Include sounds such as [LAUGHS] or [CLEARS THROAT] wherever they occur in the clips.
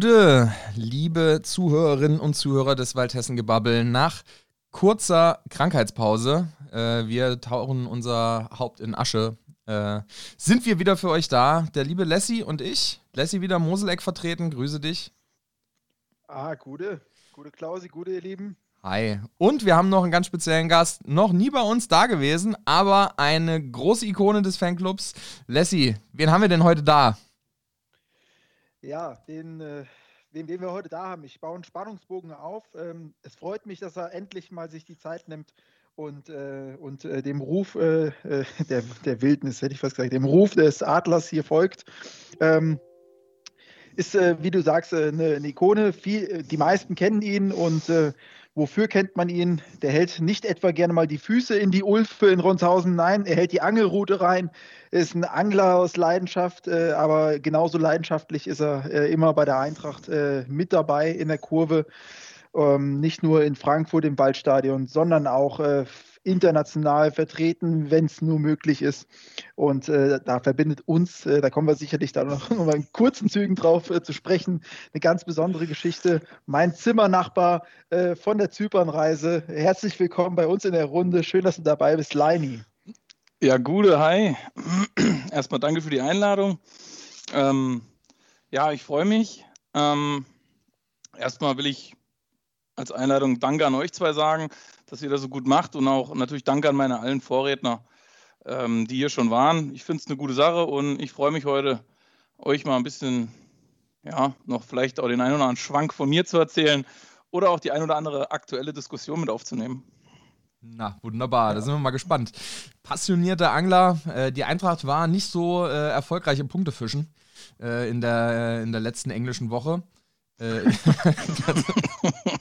Gute, liebe Zuhörerinnen und Zuhörer des Waldhessen-Gebabbel. Nach kurzer Krankheitspause, äh, wir tauchen unser Haupt in Asche, äh, sind wir wieder für euch da. Der liebe Lassie und ich. Lassie wieder Moseleck vertreten. Grüße dich. Ah, gute. Gute Klausi, gute, ihr Lieben. Hi. Und wir haben noch einen ganz speziellen Gast, noch nie bei uns da gewesen, aber eine große Ikone des Fanclubs. Lassie, wen haben wir denn heute da? Ja, den, äh, wen, wen wir heute da haben. Ich baue einen Spannungsbogen auf. Ähm, es freut mich, dass er endlich mal sich die Zeit nimmt und, äh, und äh, dem Ruf äh, äh der, der Wildnis, hätte ich fast gesagt, dem Ruf des Adlers hier folgt. Ähm, ist, äh, wie du sagst, eine, eine Ikone. Viel, die meisten kennen ihn und Wofür kennt man ihn? Der hält nicht etwa gerne mal die Füße in die Ulfe in Rundshausen, nein, er hält die Angelrute rein, ist ein Angler aus Leidenschaft, äh, aber genauso leidenschaftlich ist er äh, immer bei der Eintracht äh, mit dabei in der Kurve. Ähm, nicht nur in Frankfurt im Waldstadion, sondern auch äh, international vertreten, wenn es nur möglich ist. Und äh, da verbindet uns, äh, da kommen wir sicherlich da [LAUGHS] noch, mal in kurzen Zügen drauf äh, zu sprechen, eine ganz besondere Geschichte. Mein Zimmernachbar äh, von der Zypernreise. Herzlich willkommen bei uns in der Runde. Schön, dass du dabei bist, Leini. Ja, gute, hi. [CLEARS THROAT] Erstmal danke für die Einladung. Ähm, ja, ich freue mich. Ähm, erstmal will ich als Einladung Danke an euch zwei sagen dass ihr das so gut macht und auch natürlich danke an meine allen Vorredner, ähm, die hier schon waren. Ich finde es eine gute Sache und ich freue mich heute, euch mal ein bisschen, ja, noch vielleicht auch den einen oder anderen Schwank von mir zu erzählen oder auch die ein oder andere aktuelle Diskussion mit aufzunehmen. Na, wunderbar, da sind wir mal gespannt. Passionierter Angler, äh, die Eintracht war nicht so äh, erfolgreich im Punktefischen äh, in, der, in der letzten englischen Woche. [LAUGHS] [LAUGHS]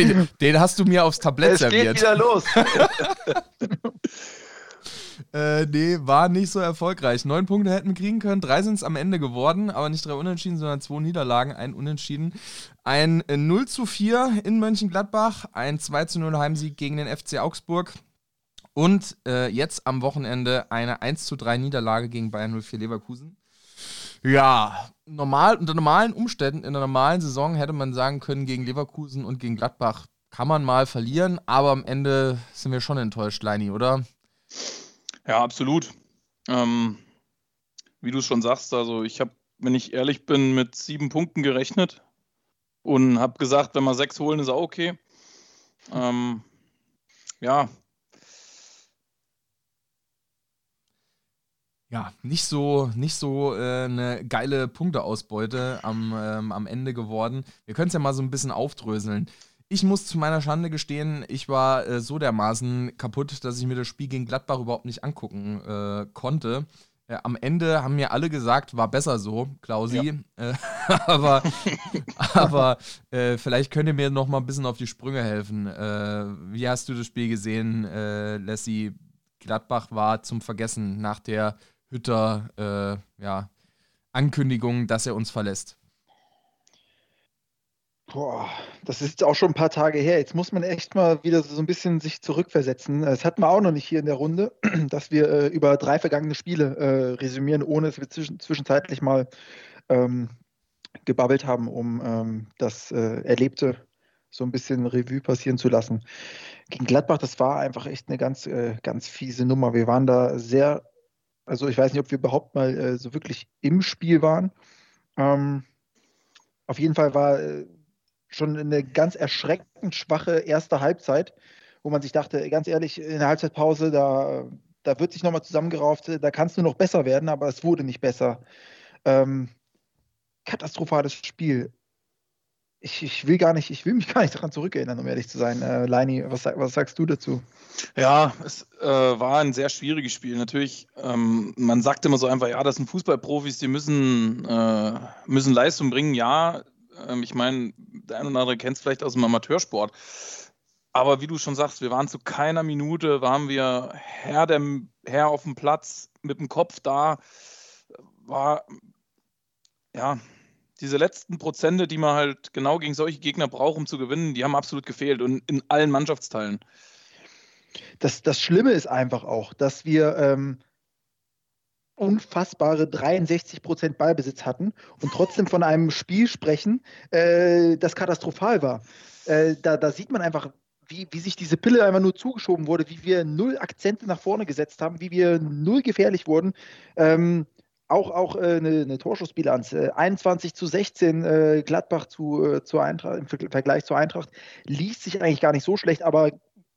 Äh, Den, den, hast du mir aufs Tablett es serviert. Es geht wieder los. [LAUGHS] äh, nee, war nicht so erfolgreich. Neun Punkte hätten wir kriegen können, drei sind es am Ende geworden, aber nicht drei Unentschieden, sondern zwei Niederlagen, ein Unentschieden. Ein 0 zu 4 in Mönchengladbach, ein 2 zu 0 Heimsieg gegen den FC Augsburg. Und äh, jetzt am Wochenende eine 1 zu 3 Niederlage gegen Bayern 04 Leverkusen. Ja, normal, unter normalen Umständen, in einer normalen Saison hätte man sagen können, gegen Leverkusen und gegen Gladbach kann man mal verlieren, aber am Ende sind wir schon enttäuscht, Leini, oder? Ja, absolut. Ähm, wie du schon sagst, also ich habe, wenn ich ehrlich bin, mit sieben Punkten gerechnet und habe gesagt, wenn wir sechs holen, ist auch okay. Ähm, ja, ja, nicht so, nicht so äh, eine geile Punkteausbeute am, ähm, am Ende geworden. Wir können es ja mal so ein bisschen aufdröseln. Ich muss zu meiner Schande gestehen, ich war äh, so dermaßen kaputt, dass ich mir das Spiel gegen Gladbach überhaupt nicht angucken äh, konnte. Äh, am Ende haben mir alle gesagt, war besser so, Klausi. Ja. Äh, [LAUGHS] aber aber äh, vielleicht könnt ihr mir noch mal ein bisschen auf die Sprünge helfen. wie hast du das Spiel gesehen, äh, Lassie? Gladbach war zum Vergessen nach der Hütter äh, ja, Ankündigung, dass er uns verlässt? Boah, das ist auch schon ein paar Tage her. Jetzt muss man echt mal wieder so ein bisschen sich zurückversetzen. Das hatten wir auch noch nicht hier in der Runde, [CLEARS THROAT] dass wir äh, über drei vergangene Spiele äh, resümieren, ohne dass wir zwischen, zwischenzeitlich mal ähm, gebabbelt haben, um ähm, das äh, Erlebte so ein bisschen Revue passieren zu lassen. Gegen Gladbach, das war einfach echt eine ganz, äh, ganz fiese Nummer. Wir waren da sehr also ich weiß nicht, ob wir überhaupt mal äh, so wirklich im Spiel waren. Ähm, auf jeden Fall war äh, schon eine ganz erschreckend schwache erste Halbzeit, wo man sich dachte, ganz ehrlich, in der Halbzeitpause, da, da wird sich nochmal zusammengerauft, da kann es nur noch besser werden, aber es wurde nicht besser. Ähm, katastrophales Spiel ich, ich, will gar nicht, ich will mich [LAUGHS] gar nicht daran zurückerinnern, um ehrlich zu sein. Äh, Leini, was, was sagst du dazu? Ja, es äh, war ein sehr schwieriges Spiel. Natürlich, ähm, man sagt immer so einfach, ja, das sind Fußballprofis, die müssen, äh, müssen Leistung bringen. Ja, ähm, ich meine, der eine oder andere kennt es vielleicht aus dem Amateursport. Aber wie du schon sagst, wir waren zu keiner Minute, waren wir Herr, dem, Herr auf dem Platz, mit dem Kopf da. War, ja, diese letzten Prozente, die man halt genau gegen solche Gegner braucht, um zu gewinnen, die haben absolut gefehlt und in allen Mannschaftsteilen. Das, das Schlimme ist einfach auch, dass wir, ähm, unfassbare 63 Prozent Ballbesitz hatten und trotzdem von einem Spiel sprechen, äh, das katastrophal war. Äh, da, da sieht man einfach, wie, wie sich diese Pille einfach nur zugeschoben wurde, wie wir null Akzente nach vorne gesetzt haben, wie wir null gefährlich wurden. Ähm, auch, auch äh, eine, eine Torschussbilanz. Äh, 21 zu 16 äh, Gladbach zu, äh, zur Eintracht, im Vergleich zur Eintracht liest sich eigentlich gar nicht so schlecht, aber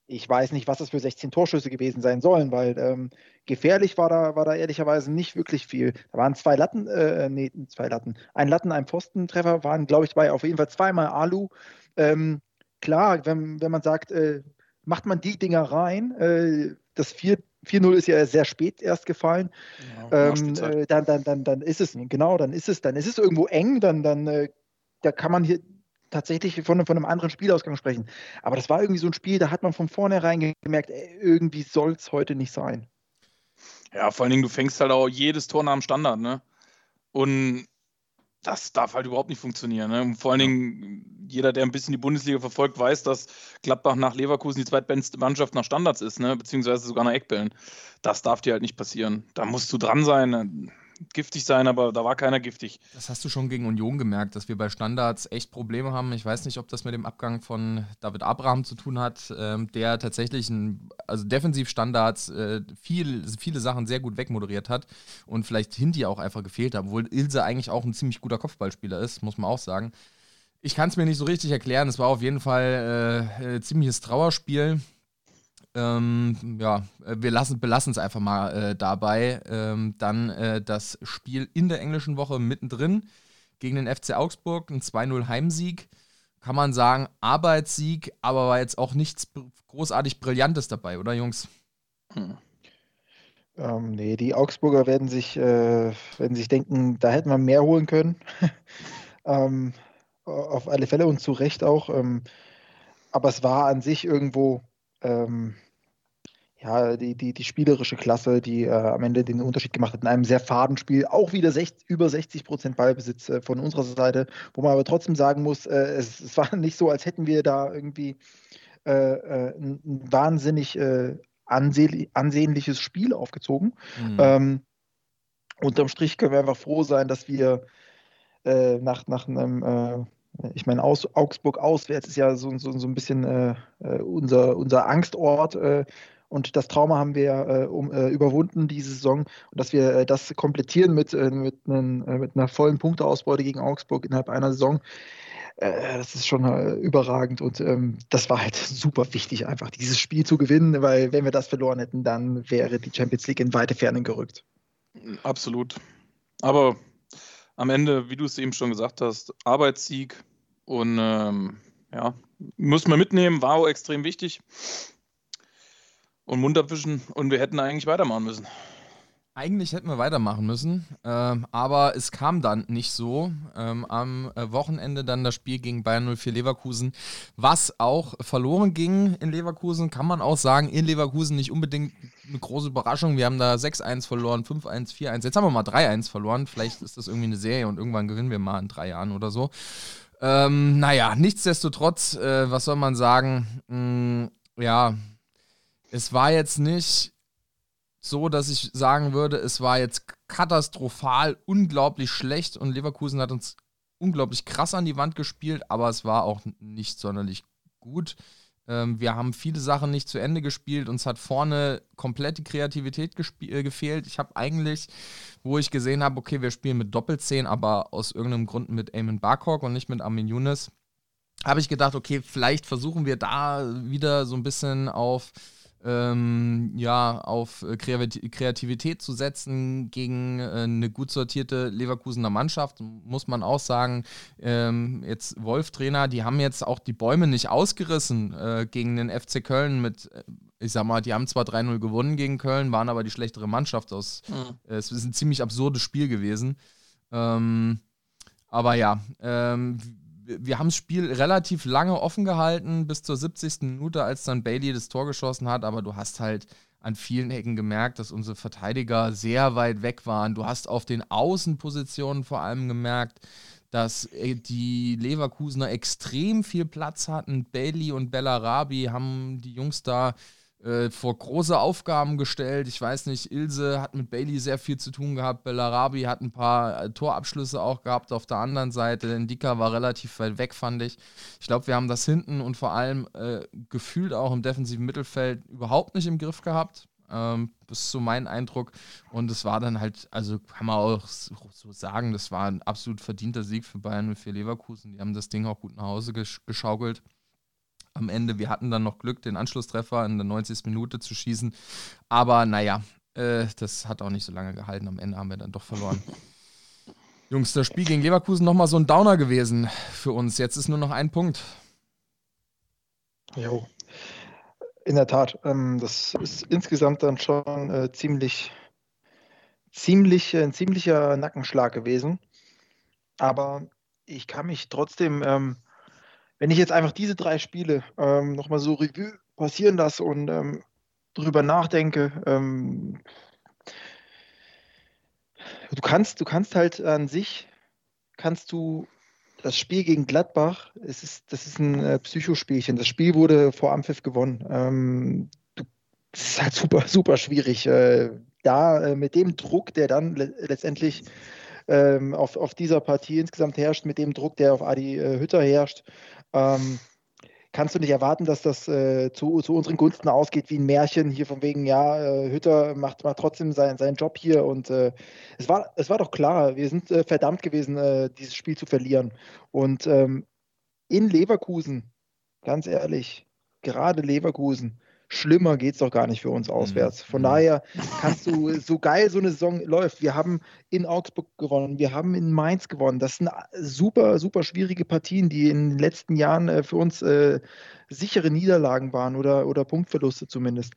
ich weiß nicht, was das für 16 Torschüsse gewesen sein sollen, weil ähm, gefährlich war da, war da ehrlicherweise nicht wirklich viel. Da waren zwei Latten, äh, nee, zwei Latten, ein Latten, ein Pfostentreffer, waren, glaube ich, bei auf jeden Fall zweimal Alu. Ähm, klar, wenn, wenn man sagt, äh, macht man die Dinger rein, das 4-0 ist ja sehr spät erst gefallen, ja, ähm, äh, dann, dann, dann, dann ist es, genau, dann ist es, dann ist es irgendwo eng, dann, dann äh, da kann man hier tatsächlich von, von einem anderen Spielausgang sprechen. Aber das war irgendwie so ein Spiel, da hat man von vornherein gemerkt, ey, irgendwie soll es heute nicht sein. Ja, vor allen Dingen, du fängst halt auch jedes Tor nach dem Standard, ne? Und das darf halt überhaupt nicht funktionieren. Ne? Und vor allen Dingen, jeder, der ein bisschen die Bundesliga verfolgt, weiß, dass Gladbach nach Leverkusen die zweitbeste Mannschaft nach Standards ist, ne? beziehungsweise sogar nach Eckbällen. Das darf dir halt nicht passieren. Da musst du dran sein. Giftig sein, aber da war keiner giftig. Das hast du schon gegen Union gemerkt, dass wir bei Standards echt Probleme haben. Ich weiß nicht, ob das mit dem Abgang von David Abraham zu tun hat, ähm, der tatsächlich ein, also Defensivstandards äh, viel, viele Sachen sehr gut wegmoderiert hat und vielleicht Hindi auch einfach gefehlt hat, obwohl Ilse eigentlich auch ein ziemlich guter Kopfballspieler ist, muss man auch sagen. Ich kann es mir nicht so richtig erklären. Es war auf jeden Fall äh, ein ziemliches Trauerspiel. Ähm, ja, äh, wir lassen, belassen es einfach mal äh, dabei. Ähm, dann äh, das Spiel in der englischen Woche mittendrin gegen den FC Augsburg, ein 2-0 Heimsieg. Kann man sagen, Arbeitssieg, aber war jetzt auch nichts großartig Brillantes dabei, oder Jungs? Hm. Ähm, nee, die Augsburger werden sich, äh, werden sich denken, da hätten wir mehr holen können. [LAUGHS] ähm, auf alle Fälle und zu Recht auch. Ähm, aber es war an sich irgendwo ähm, ja, die, die, die spielerische Klasse, die äh, am Ende den Unterschied gemacht hat in einem sehr faden Spiel. Auch wieder 60, über 60 Prozent Ballbesitz äh, von unserer Seite, wo man aber trotzdem sagen muss, äh, es, es, war [LAUGHS] nicht so, als hätten wir da irgendwie äh, äh, ein, ein, wahnsinnig äh, anseh ansehnliches Spiel aufgezogen. Mhm. Ähm, unterm Strich können wir einfach froh sein, dass wir nach, nach einem ich meine, aus, Augsburg auswärts ist ja so, so, so ein bisschen äh, unser, unser Angstort. Äh, und das Trauma haben wir äh, um, äh, überwunden diese Saison. Und dass wir äh, das komplettieren mit, mit, einen, mit, einer vollen Punkteausbeute gegen Augsburg innerhalb einer Saison, das ist schon überragend. Und ähm, das war halt super wichtig, einfach dieses Spiel zu gewinnen, weil wenn wir das verloren hätten, dann wäre die Champions League in weite Ferne gerückt. Absolut. Aber am Ende, wie du es eben schon gesagt hast, Arbeitssieg und ähm, ja, muss man mitnehmen, war auch extrem wichtig und Mund abwischen und wir hätten eigentlich weitermachen müssen. Eigentlich hätten wir weitermachen müssen, ähm, aber es kam dann nicht so. Ähm, am äh, Wochenende dann das Spiel gegen Bayern 04 Leverkusen, was auch verloren ging in Leverkusen, kann man auch sagen, in Leverkusen nicht unbedingt eine große Überraschung. Wir haben da 6-1 verloren, 5-1, 4-1. Jetzt haben wir mal 3-1 verloren. Vielleicht ist das irgendwie eine Serie und irgendwann gewinnen wir mal in drei Jahren oder so. Ähm, naja, nichtsdestotrotz, äh, was soll man sagen? Mh, mm, ja, es war jetzt nicht so, dass ich sagen würde, es war jetzt katastrophal, unglaublich schlecht und Leverkusen hat uns unglaublich krass an die Wand gespielt, aber es war auch nicht sonderlich gut. Ähm, wir haben viele Sachen nicht zu Ende gespielt. Uns hat vorne komplett die Kreativität äh, gefehlt. Ich habe eigentlich, wo ich gesehen habe, okay, wir spielen mit Doppelzehn, aber aus irgendeinem Grund mit Eamon Barcock und nicht mit Armin Younes, habe ich gedacht, okay, vielleicht versuchen wir da wieder so ein bisschen auf ähm, ja, auf äh, Kreativität zu setzen gegen äh, eine gut sortierte Leverkusener Mannschaft, muss man auch sagen. Ähm, jetzt Wolf-Trainer, die haben jetzt auch die Bäume nicht ausgerissen äh, gegen den FC Köln mit, äh, ich sag mal, die haben zwar 3-0 gewonnen gegen Köln, waren aber die schlechtere Mannschaft aus. Mhm. es ist ein ziemlich absurdes Spiel gewesen. Ähm, aber ja, ähm, wir haben das Spiel relativ lange offen gehalten, bis zur 70. Minute, als dann Bailey das Tor geschossen hat, aber du hast halt an vielen Ecken gemerkt, dass unsere Verteidiger sehr weit weg waren. Du hast auf den Außenpositionen vor allem gemerkt, dass äh, die Leverkusener extrem viel Platz hatten. Bailey und Bellarabi haben die Jungs da äh, vor große Aufgaben gestellt. Ich weiß nicht, Ilse hat mit Bailey sehr viel zu tun gehabt. Bellarabi hat ein paar äh, Torabschlüsse auch gehabt auf der anderen Seite. Ndika war relativ weit weg, fand ich. Ich glaube, wir haben das hinten und vor allem äh, gefühlt auch im defensiven Mittelfeld überhaupt nicht im Griff gehabt. Ähm, das ist so mein Eindruck. Und es war dann halt, also kann man auch so sagen, das war ein absolut verdienter Sieg für Bayern und für Leverkusen. Die haben das Ding auch gut nach Hause geschaukelt am Ende. Wir hatten dann noch Glück, den Anschlusstreffer in der 90. Minute zu schießen. Aber naja, äh, das hat auch nicht so lange gehalten. Am Ende haben wir dann doch verloren. [LAUGHS] Jungs, das Spiel gegen Leverkusen nochmal so ein Downer gewesen für uns. Jetzt ist nur noch ein Punkt. Jo, in der Tat. Ähm, das ist insgesamt dann schon äh, ziemlich, ziemlich, äh, ein ziemlicher Nackenschlag gewesen. Aber ich kann mich trotzdem ähm, wenn ich jetzt einfach diese drei Spiele ähm, nochmal so Revue passieren lasse und ähm, drüber nachdenke, ähm, du kannst, du kannst halt an sich, kannst du das Spiel gegen Gladbach, es ist, das ist ein äh, Psychospielchen. Das Spiel wurde vor Ampfiff gewonnen. Ähm, du, das ist halt super, super schwierig. Äh, da äh, mit dem Druck, der dann le letztendlich ähm, auf, auf dieser Partie insgesamt herrscht, mit dem Druck, der auf Adi äh, Hütter herrscht, ähm, kannst du nicht erwarten, dass das äh, zu, zu, unseren Gunsten ausgeht wie ein Märchen hier von wegen, ja, äh, Hütter macht, macht trotzdem sein, seinen Job hier und äh, es, war, es war doch klar, wir sind äh, verdammt gewesen, äh, dieses Spiel zu verlieren. Und ähm, in Leverkusen, ganz ehrlich, gerade Leverkusen, schlimmer geht es doch gar nicht für uns auswärts. Von mhm. daher kannst du, [LAUGHS] so geil so eine Saison läuft. Wir haben in Augsburg gewonnen, wir haben in Mainz gewonnen. Das sind super, super schwierige Partien, die in den letzten Jahren äh, für uns äh, sichere Niederlagen waren oder, oder Punktverluste zumindest.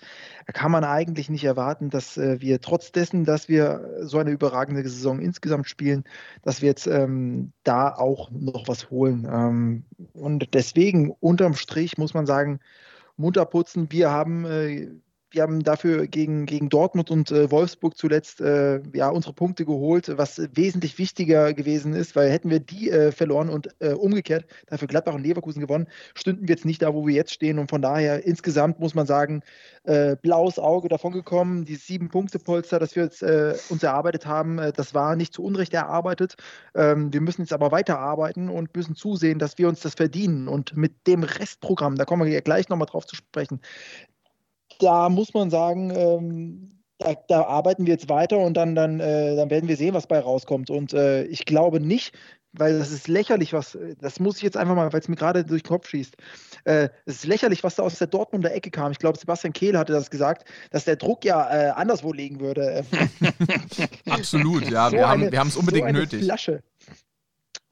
Da kann man eigentlich nicht erwarten, dass äh, wir trotz dessen, dass wir so eine überragende Saison insgesamt spielen, dass wir jetzt ähm, da auch noch was holen. Ähm, und deswegen unterm Strich muss man sagen, munter putzen. Wir haben, äh, wir haben dafür gegen, gegen Dortmund und äh, Wolfsburg zuletzt äh, ja, unsere Punkte geholt, was wesentlich wichtiger gewesen ist, weil hätten wir die äh, verloren und äh, umgekehrt dafür Gladbach und Leverkusen gewonnen, stünden wir jetzt nicht da, wo wir jetzt stehen. Und von daher insgesamt muss man sagen, äh, blaues Auge davon gekommen. Die sieben Punkte Polster, das wir jetzt uns erarbeitet haben, das war nicht zu Unrecht erarbeitet. Ähm, wir müssen jetzt aber weiterarbeiten und müssen zusehen, dass wir uns das verdienen. Und mit dem Restprogramm, da kommen wir ja gleich nochmal drauf zu sprechen, da muss man sagen, ähm, da, da, arbeiten wir jetzt weiter und dann, dann, äh, dann werden wir sehen, was bei rauskommt. Und äh, ich glaube nicht, weil das ist lächerlich, was, das muss ich jetzt einfach mal, weil es mir gerade durch den Kopf schießt. Äh, es ist lächerlich, was da aus der Dortmunder Ecke kam. Ich glaube, Sebastian Kehl hatte das gesagt, dass der Druck ja äh, anderswo liegen würde. [LAUGHS] [LAUGHS] Absolut, ja. So wir, eine, haben, es unbedingt so nötig. Flasche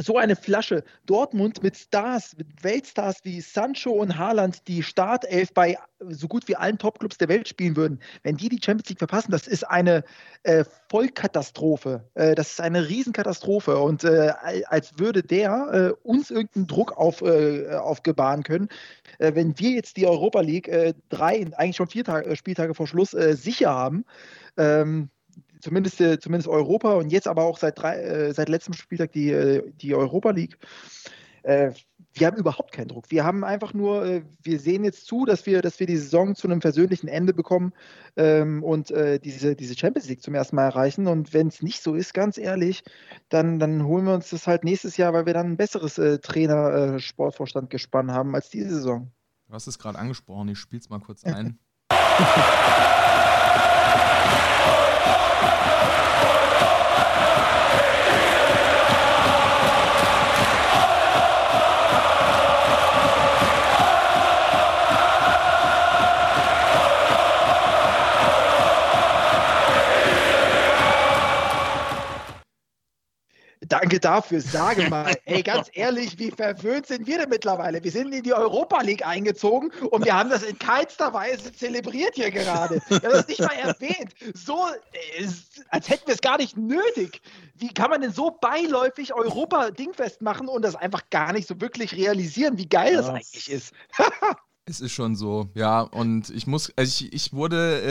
so eine Flasche Dortmund mit Stars, mit Weltstars wie Sancho und Haaland, die Startelf bei so gut wie allen Topclubs der Welt spielen würden, wenn die die Champions League verpassen, das ist eine äh, Vollkatastrophe. Äh, das ist eine Riesenkatastrophe. Und äh, als würde der äh, uns irgendeinen Druck auf, äh, aufgebahnen können, äh, wenn wir jetzt die Europa League drei, eigentlich schon vier Tage, Spieltage vor Schluss sicher haben. Ähm, zumindest, äh, zumindest Europa und jetzt aber auch seit, drei, äh, seit letztem Spieltag die, äh, die Europa League. Wir haben überhaupt keinen Druck. Wir haben einfach nur, wir sehen jetzt zu, dass wir, dass wir die Saison zu einem persönlichen Ende bekommen ähm, und diese, diese Champions League zum ersten Mal erreichen. Und wenn es nicht so ist, ganz ehrlich, dann, dann holen wir uns das halt nächstes Jahr, weil wir dann ein besseres Trainer-Sportvorstand gespannt haben als diese Saison. Du hast es gerade angesprochen, ich spiele es mal kurz [LAUGHS] ein. [LAUGHS] Danke dafür. Sage [LAUGHS] mal, ey, ganz ehrlich, wie verwöhnt sind wir denn mittlerweile? Wir sind in die Europa League eingezogen und wir haben das in keinster Weise zelebriert hier gerade. Wir haben das nicht mal erwähnt. So, äh, als hätten wir es gar nicht nötig. Wie kann man denn so beiläufig Europa-Dingfest machen und das einfach gar nicht so wirklich realisieren, wie geil das, das eigentlich ist? [LAUGHS] Es ist schon so, ja. Und ich muss, also ich, ich wurde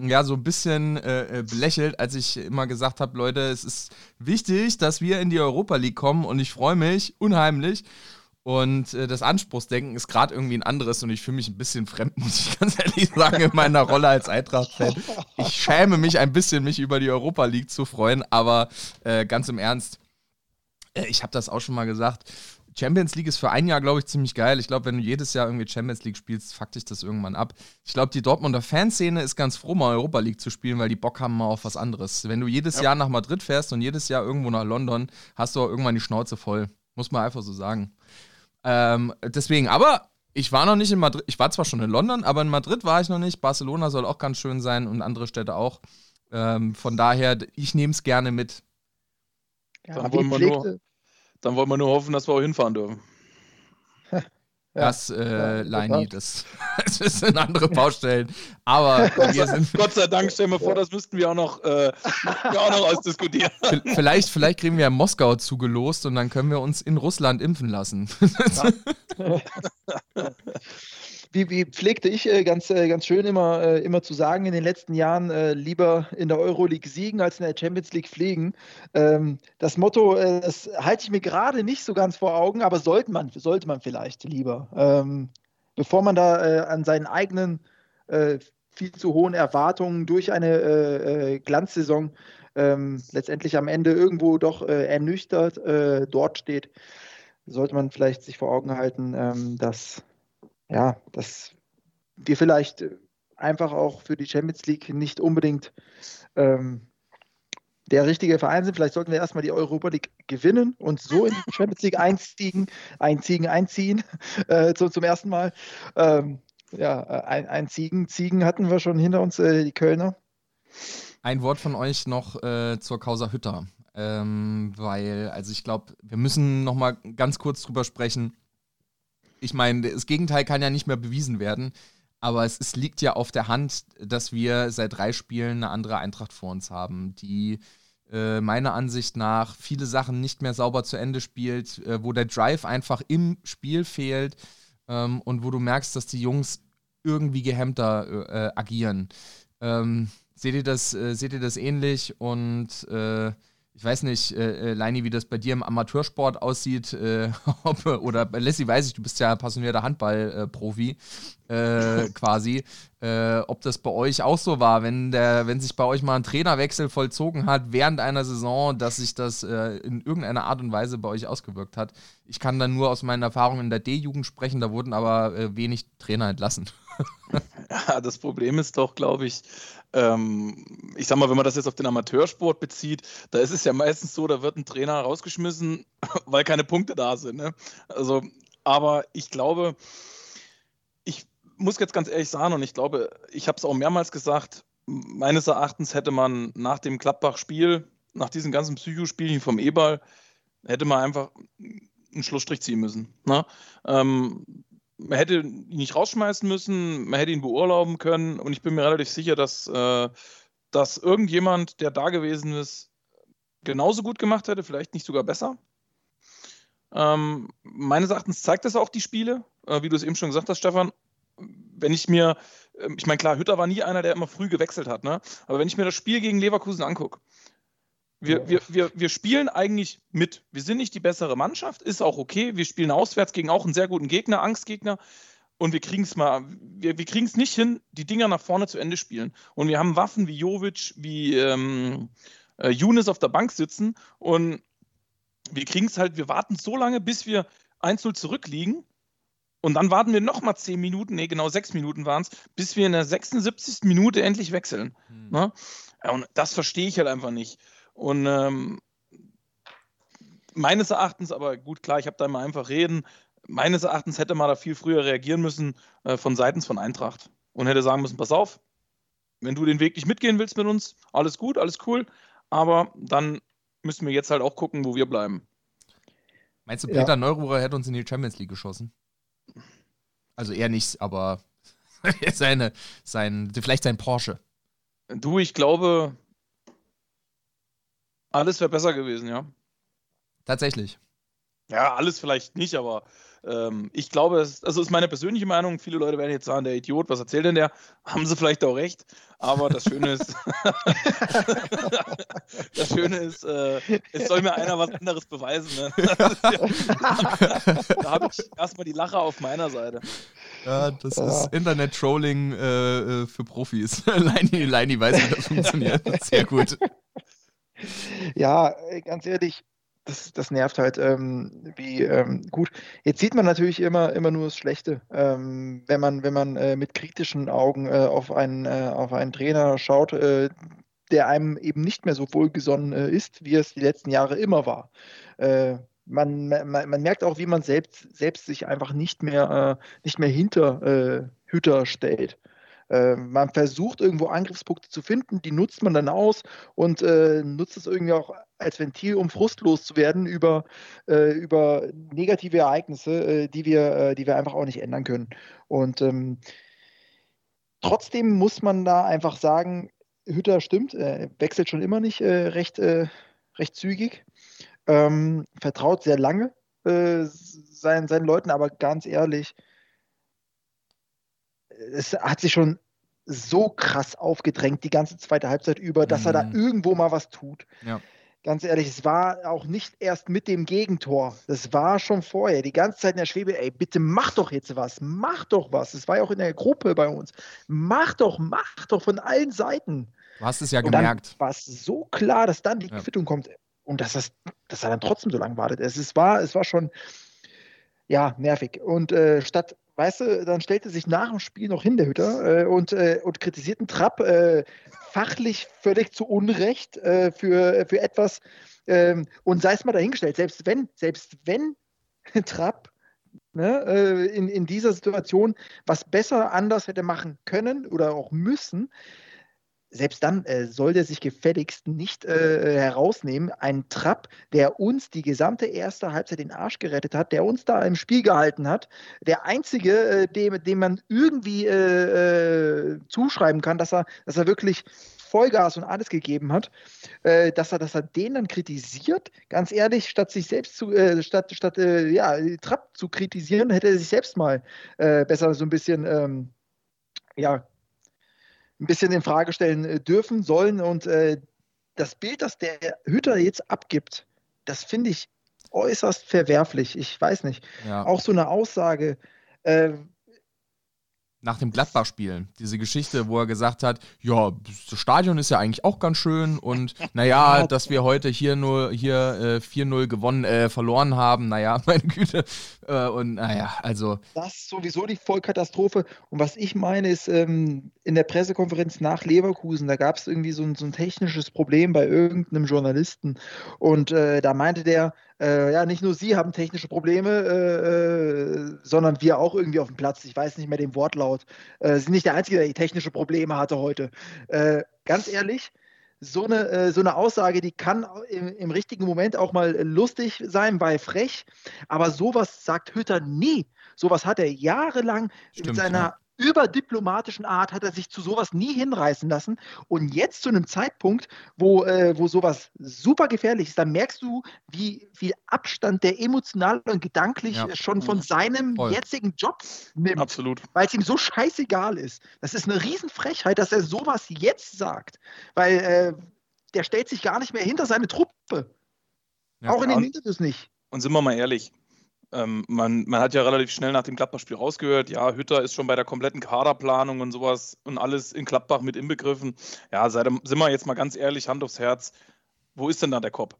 äh, ja so ein bisschen äh, äh, belächelt, als ich immer gesagt habe, Leute, es ist wichtig, dass wir in die Europa League kommen und ich freue mich unheimlich. Und äh, das Anspruchsdenken ist gerade irgendwie ein anderes und ich fühle mich ein bisschen fremd, [LAUGHS] muss ich ganz ehrlich sagen, in meiner Rolle als Eintracht-Fan. Ich schäme mich ein bisschen, mich über die Europa League zu freuen, aber äh, ganz im Ernst, äh, ich habe das auch schon mal gesagt. Champions League ist für ein Jahr, glaube ich, ziemlich geil. Ich glaube, wenn du jedes Jahr irgendwie Champions League spielst, fuckt dich das irgendwann ab. Ich glaube, die Dortmunder Fanszene ist ganz froh, mal Europa League zu spielen, weil die Bock haben mal auf was anderes. Wenn du jedes ja. Jahr nach Madrid fährst und jedes Jahr irgendwo nach London, hast du auch irgendwann die Schnauze voll. Muss man einfach so sagen. Ähm, deswegen, aber ich war noch nicht in Madrid. Ich war zwar schon in London, aber in Madrid war ich noch nicht. Barcelona soll auch ganz schön sein und andere Städte auch. Ähm, von daher, ich nehme es gerne mit. Ja, dann, wollen wir nur, dann wollen wir nur hoffen, dass wir auch hinfahren dürfen. [LAUGHS] das, äh, Leini, das, das [LAUGHS] sind andere Baustellen. Aber [LAUGHS] wir sind. Gott sei Dank, stell mir vor, das müssten wir auch noch, äh, wir auch noch ausdiskutieren. Vielleicht, vielleicht kriegen wir ja Moskau zugelost und dann können wir uns in Russland impfen lassen. Ja. Wie, wie pflegte ich äh, ganz, äh, ganz schön immer, äh, immer zu sagen, in den letzten Jahren lieber in der Euroleague siegen als in der Champions League fliegen. Ähm, das Motto, das halte ich mir gerade nicht so ganz vor Augen, aber sollte man, sollte man vielleicht lieber. Ähm, bevor man da an seinen eigenen viel zu hohen Erwartungen durch eine Glanzsaison ähm, letztendlich am Ende irgendwo doch ernüchtert dort steht, sollte man vielleicht sich vor Augen halten, dass ja, dass wir vielleicht einfach auch für die Champions League nicht unbedingt ähm, der richtige Verein sind. Vielleicht sollten wir erstmal die Europa League gewinnen und so in die [LAUGHS] Champions League einziehen, einziehen, [LAUGHS] einziehen äh, so, zum ersten Mal. Ähm, ja, äh, ein, ein Ziegen, Ziegen hatten wir schon hinter uns, äh, die Kölner. Ein Wort von euch noch äh, zur Causa Hütter. Ähm, weil, also ich glaube, wir müssen noch mal ganz kurz drüber sprechen ich meine, das Gegenteil kann ja nicht mehr bewiesen werden. Aber es, es, liegt ja auf der Hand, dass wir seit drei Spielen eine andere Eintracht vor uns haben, die äh, meiner Ansicht nach viele Sachen nicht mehr sauber zu Ende spielt, äh, wo der Drive einfach im Spiel fehlt ähm, und wo du merkst, dass die Jungs irgendwie gehemmter äh, agieren. Ähm, seht, ihr das, äh, seht ihr das ähnlich? Und äh, ich weiß nicht, äh, äh, Leini, wie das bei dir im Amateursport aussieht, äh, [LAUGHS] ob, oder Leslie weiß ich, du bist ja passionierter Handballprofi äh, [LAUGHS] quasi, äh, ob das bei euch auch so war, wenn der, wenn sich bei euch mal ein Trainerwechsel vollzogen hat während einer Saison, dass sich das äh, in irgendeiner Art und Weise bei euch ausgewirkt hat. Ich kann dann nur aus meinen Erfahrungen in der D-Jugend sprechen, da wurden aber wenig Trainer entlassen. [LAUGHS] ja, das Problem ist doch, glaube ich, ähm, ich sag mal, wenn man das jetzt auf den Amateursport bezieht, da ist es ja meistens so, da wird ein Trainer rausgeschmissen, [LAUGHS] weil keine Punkte da sind. Ne? Also, aber ich glaube, ich muss jetzt ganz ehrlich sagen, und ich glaube, ich habe es auch mehrmals gesagt, meines Erachtens hätte man nach dem Klappbach-Spiel, nach diesen ganzen Psychospielchen vom E-Ball, hätte man einfach einen Schlussstrich ziehen müssen. Ne? Ähm, man hätte ihn nicht rausschmeißen müssen, man hätte ihn beurlauben können und ich bin mir relativ sicher, dass, äh, dass irgendjemand, der da gewesen ist, genauso gut gemacht hätte, vielleicht nicht sogar besser. Ähm, meines Erachtens zeigt das auch die Spiele, äh, wie du es eben schon gesagt hast, Stefan. Wenn ich mir, äh, ich meine, klar, Hütter war nie einer, der immer früh gewechselt hat, ne? aber wenn ich mir das Spiel gegen Leverkusen angucke, wir, wir, wir, wir spielen eigentlich mit. Wir sind nicht die bessere Mannschaft, ist auch okay. Wir spielen auswärts gegen auch einen sehr guten Gegner, Angstgegner. Und wir kriegen es mal, wir, wir kriegen es nicht hin, die Dinger nach vorne zu Ende spielen. Und wir haben Waffen wie Jovic, wie ähm, äh, Younes auf der Bank sitzen. Und wir kriegen es halt, wir warten so lange, bis wir 1-0 zurückliegen. Und dann warten wir nochmal 10 Minuten, nee, genau 6 Minuten waren es, bis wir in der 76. Minute endlich wechseln. Hm. Ne? Und das verstehe ich halt einfach nicht. Und ähm, meines Erachtens, aber gut, klar, ich habe da mal einfach reden, meines Erachtens hätte man da viel früher reagieren müssen äh, von seitens von Eintracht und hätte sagen müssen, pass auf, wenn du den Weg nicht mitgehen willst mit uns, alles gut, alles cool, aber dann müssen wir jetzt halt auch gucken, wo wir bleiben. Meinst du, Peter ja. Neururer hätte uns in die Champions League geschossen? Also er nicht, aber [LAUGHS] seine, sein, vielleicht sein Porsche. Du, ich glaube, alles wäre besser gewesen, ja. Tatsächlich. Ja, alles vielleicht nicht, aber äh, ähm, ich glaube, das, also ist meine persönliche Meinung. Viele Leute werden jetzt sagen, der Idiot, was erzählt denn der? [LAUGHS] Haben sie vielleicht auch recht. Aber das Schöne ist, [LAUGHS] das Schöne ist, äh, es soll mir einer was anderes beweisen. Ne? [LAUGHS] da habe ich erstmal die Lache auf meiner Seite. Ja, das ja. ist Internet-Trolling äh, äh für Profis. Leini, Leini weiß, wie das funktioniert. Sehr gut. Ja, ganz ehrlich, das, das nervt halt. Ähm, wie ähm, gut. Jetzt sieht man natürlich immer, immer nur das Schlechte, ähm, wenn man, wenn man äh, mit kritischen Augen äh, auf, einen, äh, auf einen Trainer schaut, äh, der einem eben nicht mehr so wohlgesonnen äh, ist, wie es die letzten Jahre immer war. Äh, man, man, man, merkt auch, wie man selbst, selbst sich einfach nicht mehr, nicht mehr hinter Hütter stellt. Äh, man versucht irgendwo Angriffspunkte zu finden, die nutzt man dann aus und äh, nutzt es irgendwie auch als Ventil, um frustlos zu werden über, äh, über negative Ereignisse, äh, die, wir, äh, die wir einfach auch nicht ändern können. Und ähm, trotzdem muss man da einfach sagen, Hütter stimmt, wechselt schon immer nicht recht, recht zügig, ähm, vertraut sehr lange seinen, seinen Leuten, aber ganz ehrlich, es hat sich schon so krass aufgedrängt die ganze zweite Halbzeit über, dass mhm. er da mhm. irgendwo mal was tut. Ja. Ganz ehrlich, es war auch nicht erst mit dem Gegentor. Das war schon vorher. Die ganze Zeit in der Schwebe, ey, bitte mach doch jetzt was. Mach doch was. Das war ja auch in der Gruppe bei uns. Mach doch, mach doch von allen Seiten. Du hast es ja und gemerkt. War es so klar, dass dann die ja. Quittung kommt und dass, das, dass er dann trotzdem so lange wartet. Es, es, war, es war schon, ja, nervig. Und äh, statt weißt du, dann stellte sich nach dem Spiel noch hin, der Hütter, äh, und, äh, und kritisiert Trapp äh, fachlich völlig zu Unrecht äh, für, für etwas. Ähm, und sei es mal dahingestellt, selbst wenn, selbst wenn [LAUGHS] Trapp ne, äh, in, in dieser Situation was besser anders hätte machen können oder auch müssen, selbst dann äh, soll der sich gefälligst nicht äh, herausnehmen. Ein Trapp, der uns die gesamte erste Halbzeit den Arsch gerettet hat, der uns da im Spiel gehalten hat, der einzige, äh, dem, dem man irgendwie äh, äh, zuschreiben kann, dass er, dass er wirklich Vollgas und alles gegeben hat, äh, dass er, dass er den dann kritisiert. Ganz ehrlich, statt sich selbst zu, statt, statt ja, Trapp zu kritisieren, hätte er sich selbst mal besser so ein bisschen ähm, ja, ein bisschen in Frage stellen äh, dürfen, sollen. Und äh, das Bild, das der Hütter jetzt abgibt, das finde ich äußerst verwerflich. Ich weiß nicht. Ja. Auch so eine Aussage, äh, nach dem Gladbach-Spiel. Diese Geschichte, wo er gesagt hat, ja, das Stadion ist ja eigentlich auch ganz schön und [LAUGHS] naja, dass wir heute hier nur hier äh, 4-0 gewonnen, äh, verloren haben, naja, [LAUGHS] meine Güte. Äh, und naja, also. Das ist sowieso die Vollkatastrophe. Und was ich meine, ist, ähm, in der Pressekonferenz nach Leverkusen, da gab es irgendwie so ein, so ein, technisches Problem bei irgendeinem Journalisten. Und äh, da meinte der, äh, ja, nicht nur Sie haben technische Probleme, äh, äh, sondern wir auch irgendwie auf dem Platz. Ich weiß nicht mehr den Wortlaut. Äh, Sie sind nicht der Einzige, der technische Probleme hatte heute. Ganz ehrlich, so eine, äh, so eine Aussage, die kann im, im, richtigen Moment auch mal lustig sein, weil frech, aber sowas sagt Hütter nie. Sowas hat er jahrelang Stimmt, mit seiner überdiplomatischen Art hat er sich zu sowas nie hinreißen lassen. Und jetzt zu einem Zeitpunkt, wo, äh, wo sowas super gefährlich ist, da merkst du, wie viel Abstand der emotional und gedanklich ja. schon von seinem Voll. jetzigen Job nimmt. Absolut. Weil es ihm so scheißegal ist. Das ist eine Riesenfrechheit, dass er sowas jetzt sagt. Weil äh, der stellt sich gar nicht mehr hinter seine Truppe. Ja, Auch in den Interviews nicht. Und sind wir mal ehrlich, ähm, man, man hat ja relativ schnell nach dem Gladbach-Spiel rausgehört, ja, Hütter ist schon bei der kompletten Kaderplanung und sowas und alles in Gladbach mit inbegriffen. Ja, sei, sind wir jetzt mal ganz ehrlich, Hand aufs Herz, wo ist denn da der Kopf?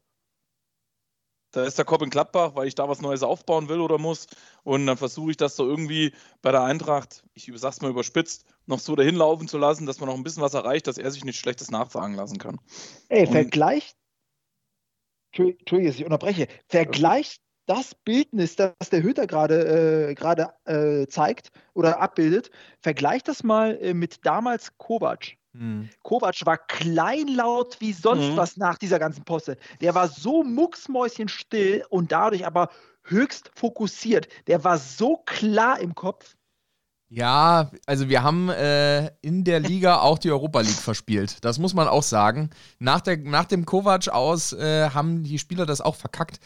Da ist der Kopf in Gladbach, weil ich da was Neues aufbauen will oder muss. Und dann versuche ich das so irgendwie bei der Eintracht, ich sag's mal überspitzt, noch so dahin laufen zu lassen, dass man noch ein bisschen was erreicht, dass er sich nichts Schlechtes nachfragen lassen kann. Ey, vergleicht. Entschuldigung, dass ich unterbreche. Vergleicht das Bildnis, das der Hüter gerade äh, äh, zeigt oder abbildet, vergleicht das mal äh, mit damals Kovac. Mhm. Kovac war kleinlaut wie sonst mhm. was nach dieser ganzen Posse. Der war so mucksmäuschenstill und dadurch aber höchst fokussiert. Der war so klar im Kopf. Ja, also wir haben äh, in der Liga [LAUGHS] auch die Europa League verspielt. Das muss man auch sagen. Nach, der, nach dem Kovac aus äh, haben die Spieler das auch verkackt.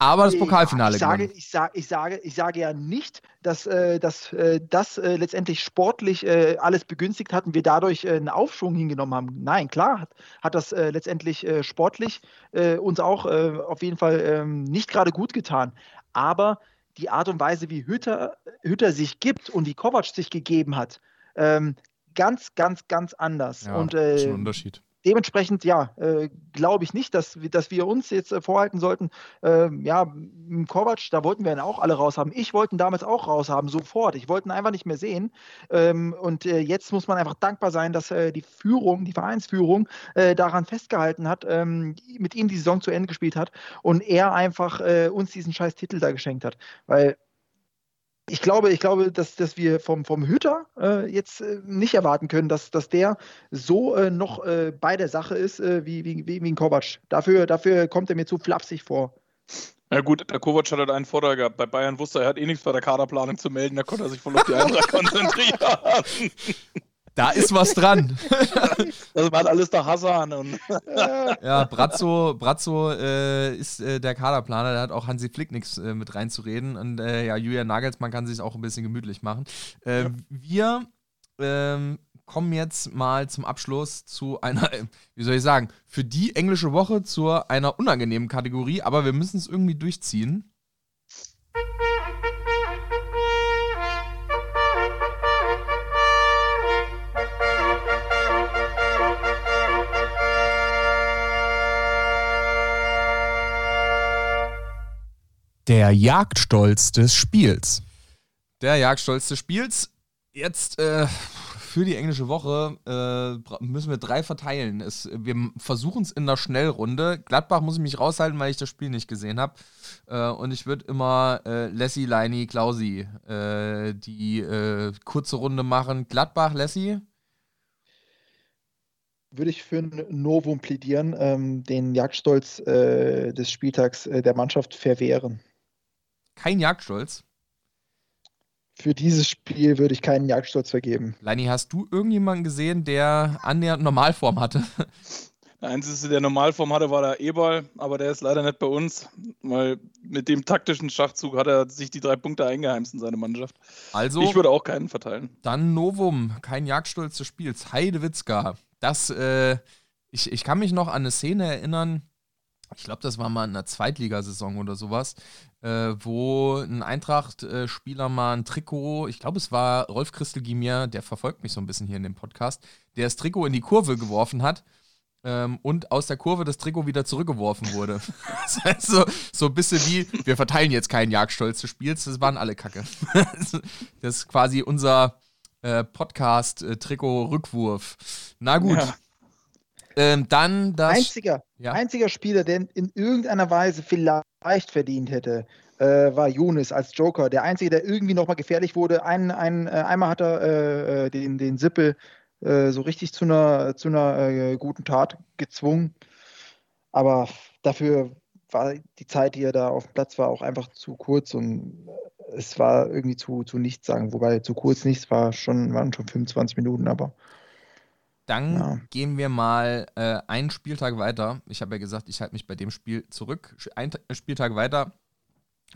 Aber das Pokalfinale ich sage, ich, sage, ich, sage, ich sage ja nicht, dass, äh, dass äh, das äh, letztendlich sportlich alles begünstigt hat und wir dadurch einen Aufschwung hingenommen haben. Nein, klar hat, hat das letztendlich sportlich uns auch auf jeden Fall ähm, nicht gerade gut getan. Aber die Art und Weise, wie Hütter, Hütter sich gibt und wie Kovac sich gegeben hat, ähm, ganz, ganz, ganz anders. Ja, und, äh, ein Unterschied dementsprechend, ja, äh, glaube ich nicht, dass, dass wir uns jetzt äh, vorhalten sollten, äh, ja, Kovac, da wollten wir ihn auch alle raushaben. Ich wollte ihn damals auch raushaben, sofort. Ich wollte ihn einfach nicht mehr sehen. Ähm, und äh, jetzt muss man einfach dankbar sein, dass äh, die Führung, die Vereinsführung äh, daran festgehalten hat, ähm, mit ihm die Saison zu Ende gespielt hat und er einfach uns diesen scheiß Titel da geschenkt hat. Weil ich glaube, ich glaube, dass, dass wir vom, vom Hüter äh, jetzt äh, nicht erwarten können, dass, dass der so äh, noch äh, bei der Sache ist äh, wie, wie, wie, ein Kovac. Dafür, dafür kommt er mir zu flapsig vor. Ja gut, der Kovac hat halt einen Vorteil gehabt. Bei Bayern wusste er, er hat eh nichts bei der Kaderplanung zu melden, da konnte er sich voll auf die Eintracht [LAUGHS] konzentrieren. Da ist was dran. [LAUGHS] das war alles der Hassan. Und [LAUGHS] ja, Brazzo, Brazzo äh, ist äh, der Kaderplaner, der hat auch Hansi Flick nichts äh, mit reinzureden. Und äh, ja, Julian Nagelsmann kann sich auch ein bisschen gemütlich machen. Äh, ja. Wir ähm, kommen jetzt mal zum Abschluss zu einer, wie soll ich sagen, für die englische Woche zu einer unangenehmen Kategorie, aber wir müssen es irgendwie durchziehen. Der Jagdstolz des Spiels. Der Jagdstolz des Spiels. Jetzt äh, für die englische Woche äh, müssen wir drei verteilen. Es, wir versuchen es in der Schnellrunde. Gladbach muss ich mich raushalten, weil ich das Spiel nicht gesehen habe. Äh, und ich würde immer äh, Lassie, Leini, Klausi äh, die äh, kurze Runde machen. Gladbach, Lassie? würde ich für ein Novum plädieren, ähm, den Jagdstolz äh, des Spieltags äh, der Mannschaft verwehren kein Jagdstolz? Für dieses Spiel würde ich keinen Jagdstolz vergeben. Leini, hast du irgendjemanden gesehen, der annähernd Normalform hatte? Der Einzige, der Normalform hatte, war der Eberl, aber der ist leider nicht bei uns, weil mit dem taktischen Schachzug hat er sich die drei Punkte eingeheimst in seine Mannschaft. Also, ich würde auch keinen verteilen. Dann Novum, kein Jagdstolz des Spiels. Heidewitzka. Das, äh, ich, ich kann mich noch an eine Szene erinnern, ich glaube, das war mal in einer Zweitligasaison oder sowas, äh, wo ein Eintracht-Spieler mal ein Trikot, ich glaube, es war Rolf Christel Gimier, der verfolgt mich so ein bisschen hier in dem Podcast, der das Trikot in die Kurve geworfen hat ähm, und aus der Kurve das Trikot wieder zurückgeworfen wurde. [LAUGHS] das heißt so, so ein bisschen wie, wir verteilen jetzt keinen Jagdstolz des Spiels, das waren alle Kacke. [LAUGHS] das ist quasi unser äh, Podcast-Trikot-Rückwurf. Na gut. Ja. Ähm, dann das. Einziger, ja? einziger Spieler, der in irgendeiner Weise vielleicht verdient hätte, äh, war Younes als Joker. Der einzige, der irgendwie nochmal gefährlich wurde. Ein, ein, äh, einmal hat er äh, äh den, den Sippel äh, so richtig zu einer, zu einer äh, guten Tat gezwungen. Aber dafür war die Zeit, die er da auf dem Platz war, auch einfach zu kurz und es war irgendwie zu, zu nichts sagen. Wobei zu kurz nichts war schon, waren schon 25 Minuten, aber dann ja. gehen wir mal äh, einen Spieltag weiter. Ich habe ja gesagt, ich halte mich bei dem Spiel zurück. Ein Spieltag weiter.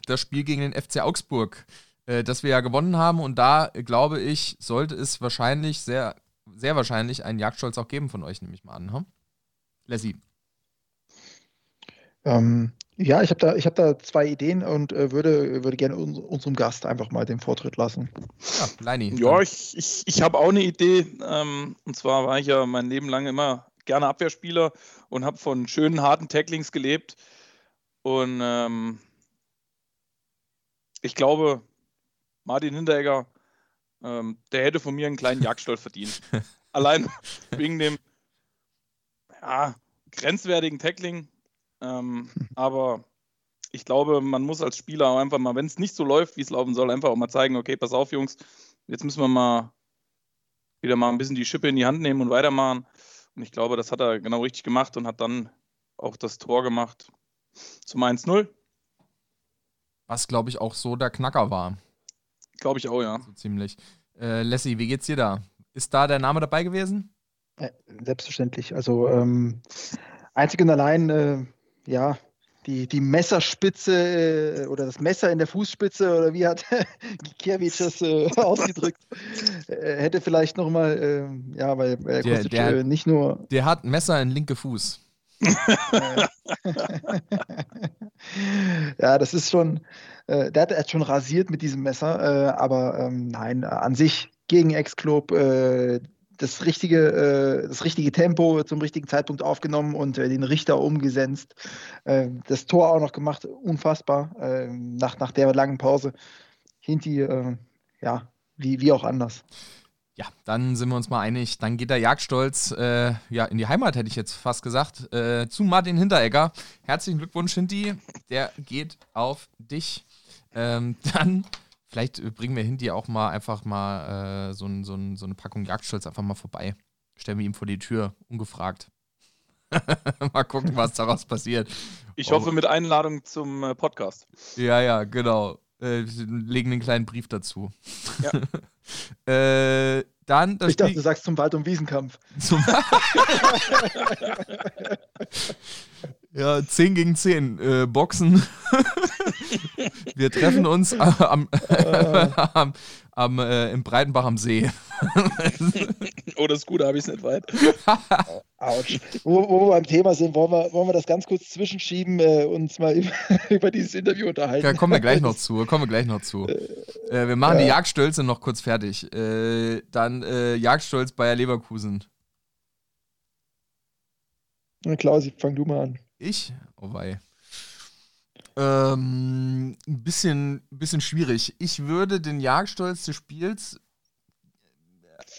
Das Spiel gegen den FC Augsburg, äh, das wir ja gewonnen haben. Und da, glaube ich, sollte es wahrscheinlich, sehr, sehr wahrscheinlich einen Jagdstolz auch geben von euch, nehme ich mal an. Hm? Lassie. Ähm, ja, ich habe da, hab da zwei Ideen und äh, würde, würde gerne uns, unserem Gast einfach mal den Vortritt lassen. Ja, Leini. Ja, ich, ich, ich habe auch eine Idee. Ähm, und zwar war ich ja mein Leben lang immer gerne Abwehrspieler und habe von schönen, harten Tacklings gelebt. Und ähm, ich glaube, Martin Hinteregger, ähm, der hätte von mir einen kleinen Jagdstolz verdient. [LAUGHS] Allein wegen dem ja, grenzwertigen Tackling ähm, aber ich glaube, man muss als Spieler auch einfach mal, wenn es nicht so läuft, wie es laufen soll, einfach auch mal zeigen, okay, pass auf, Jungs, jetzt müssen wir mal wieder mal ein bisschen die Schippe in die Hand nehmen und weitermachen. Und ich glaube, das hat er genau richtig gemacht und hat dann auch das Tor gemacht zum 1-0. Was, glaube ich, auch so der Knacker war. Glaube ich auch, ja. So ziemlich. Äh, Lassie, wie geht's dir da? Ist da der Name dabei gewesen? Äh, selbstverständlich. Also ähm, einzig und allein äh, ja, die, die Messerspitze äh, oder das Messer in der Fußspitze oder wie hat [LAUGHS] Gikiewicz das äh, [LAUGHS] ausgedrückt, äh, hätte vielleicht nochmal, äh, ja, weil äh, Der- der- nicht nur Der hat Messer in linke Fuß. [LAUGHS] ja, das ist schon, äh, der hat, er hat schon rasiert mit diesem Messer, äh, aber ähm, nein, an sich gegen Ex-Club äh, das richtige, äh, das richtige Tempo zum richtigen Zeitpunkt aufgenommen und äh, den Richter umgesetzt. Äh, das Tor auch noch gemacht, unfassbar, äh, nach, nach der langen Pause. Hinti, äh, ja, wie, wie auch anders. Ja, dann sind wir uns mal einig. Dann geht der Jagdstolz äh, ja, in die Heimat, hätte ich jetzt fast gesagt, äh, zu Martin Hinteregger. Herzlichen Glückwunsch, Hinti. Der geht auf dich. Ähm, [LAUGHS] dann, vielleicht äh, bringen wir Hinti auch mal einfach mal äh, so, ein, so, ein, so eine Packung Jagdstolz einfach mal vorbei. Stellen wir ihm vor die Tür, ungefragt. [LAUGHS] mal gucken, was daraus passiert. Ich Oh. hoffe mit Einladung zum äh, Podcast. Ja, ja, genau. Äh, wir legen einen kleinen Brief dazu. [LAUGHS] äh, dann das ich dachte, Spiel- du sagst zum Wald- und Wiesenkampf. Zum [LAUGHS] ja, 10 gegen 10. Äh, Boxen. [LAUGHS] Wir treffen uns am, [LAUGHS] am, am, äh, im Breitenbach am See. [LAUGHS] Oh, das ist gut, da habe ich es nicht weit. Autsch. Wo, wo wir beim Thema sind, wollen wir, wollen wir das ganz kurz zwischenschieben, äh, uns mal über, über dieses Interview unterhalten. Da kommen wir gleich noch zu. Kommen wir gleich noch zu. Äh, wir machen die Jagdstölze noch kurz fertig. Äh, dann äh, Jagdstolz Bayer Leverkusen. Na, Klausi, fang du mal an. Ich? Oh wei. Ähm, ein bisschen, bisschen schwierig. Ich würde den Jagdstolz des Spiels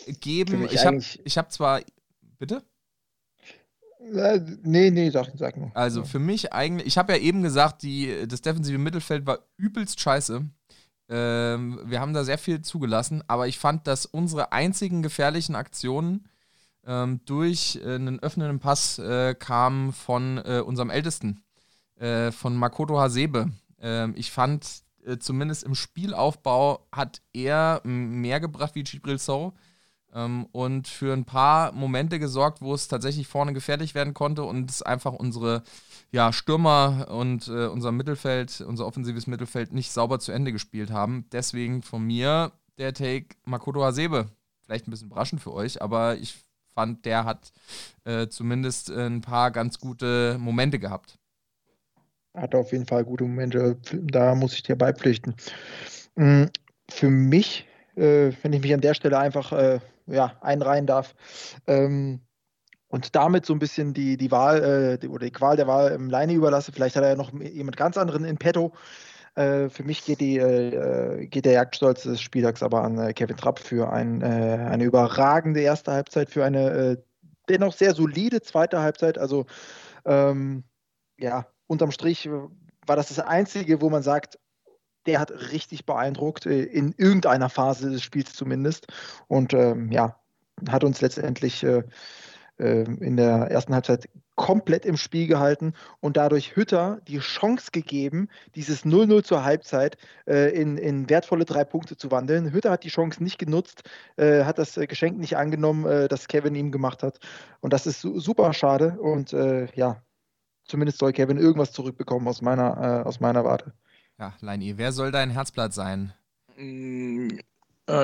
äh, geben. Ich habe ich hab zwar. Bitte? Äh, nee, nee, sag, sag nur. Also für mich eigentlich, ich habe ja eben gesagt, die, das defensive Mittelfeld war übelst scheiße. Ähm, wir haben da sehr viel zugelassen, aber ich fand, dass unsere einzigen gefährlichen Aktionen ähm, durch äh, einen öffnenden Pass äh, kamen von äh, unserem Ältesten, äh, von Makoto Hasebe. Ähm, ich fand, äh, zumindest im Spielaufbau hat er mehr gebracht wie Gibril So ähm, und für ein paar Momente gesorgt, wo es tatsächlich vorne gefährlich werden konnte und es einfach unsere ja, Stürmer und äh, unser Mittelfeld, unser offensives Mittelfeld nicht sauber zu Ende gespielt haben. Deswegen von mir der Take Makoto Hasebe. Vielleicht ein bisschen überraschend für euch, aber ich fand, der hat äh, zumindest äh, ein paar ganz gute Momente gehabt. Hat auf jeden Fall gute Momente, da muss ich dir beipflichten. Mm, Für mich, äh, wenn ich mich an der Stelle einfach äh, ja, einreihen darf, ähm, und damit so ein bisschen die, die Wahl äh, die, oder die Qual der Wahl im Leine überlasse, vielleicht hat er ja noch jemand ganz anderen in petto. Äh, für mich geht, die, äh, geht der Jagdstolz des Spieltags aber an äh, Kevin Trapp für ein, äh, eine überragende erste Halbzeit, für eine äh, dennoch sehr solide zweite Halbzeit. Also ähm, ja, unterm Strich war das das Einzige, wo man sagt, der hat richtig beeindruckt, äh, in irgendeiner Phase des Spiels zumindest. Und ähm, ja, hat uns letztendlich äh, äh, in der ersten Halbzeit komplett im Spiel gehalten und dadurch Hütter die Chance gegeben, dieses 0-0 zur Halbzeit äh, in, in wertvolle drei Punkte zu wandeln. Hütter hat die Chance nicht genutzt, äh, hat das äh, Geschenk nicht angenommen, äh, das Kevin ihm gemacht hat. Und das ist su super schade. Und äh, ja, zumindest soll Kevin irgendwas zurückbekommen aus meiner, äh, aus meiner Warte. Ja, Leini, wer soll dein Herzblatt sein? Mm,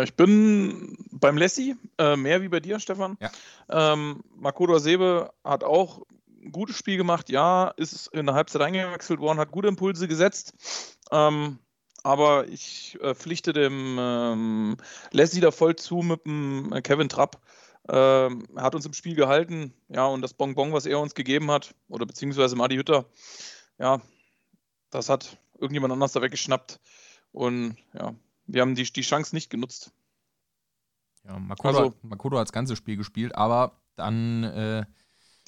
Ich bin beim Lessi, äh, mehr wie bei dir, Stefan. Ja. Ähm, Makoto Sebe hat auch ein gutes Spiel gemacht, ja, ist in der Halbzeit eingewechselt worden, hat gute Impulse gesetzt. Ähm, aber ich äh, pflichte dem ähm, Leslie da voll zu mit dem äh, Kevin Trapp. Ähm, er hat uns im Spiel gehalten, ja, und das Bonbon, was er uns gegeben hat, oder beziehungsweise Madi Hütter, ja, das hat irgendjemand anders da weggeschnappt. Und ja, wir haben die, die Chance nicht genutzt. Ja, Makoto, Also- hat, Makoto hat das ganze Spiel gespielt, aber dann äh,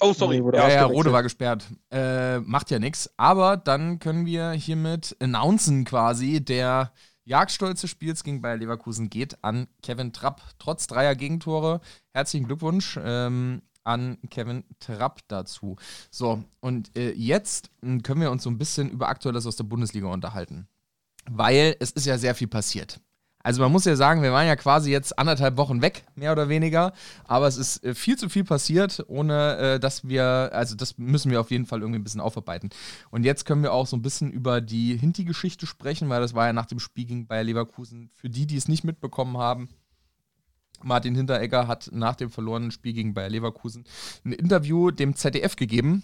Oh, sorry. Wurde Ja, ja. Rode war gesperrt. Äh, macht ja nichts. Aber dann können wir hiermit announcen quasi, der Jagdstolz des Spiels gegen Bayer Leverkusen geht an Kevin Trapp. Trotz dreier Gegentore. Herzlichen Glückwunsch ähm, an Kevin Trapp dazu. So, und äh, jetzt mh, können wir uns so ein bisschen über Aktuelles aus der Bundesliga unterhalten. Weil es ist ja sehr viel passiert. Also man muss ja sagen, wir waren ja quasi jetzt anderthalb Wochen weg, mehr oder weniger. Aber es ist äh, viel zu viel passiert, ohne äh, dass wir, also das müssen wir auf jeden Fall irgendwie ein bisschen aufarbeiten. Und jetzt können wir auch so ein bisschen über die Hinti-Geschichte sprechen, weil das war ja nach dem Spiel gegen Bayer Leverkusen. Für die, die es nicht mitbekommen haben, Martin Hinteregger hat nach dem verlorenen Spiel gegen Bayer Leverkusen ein Interview dem ZDF gegeben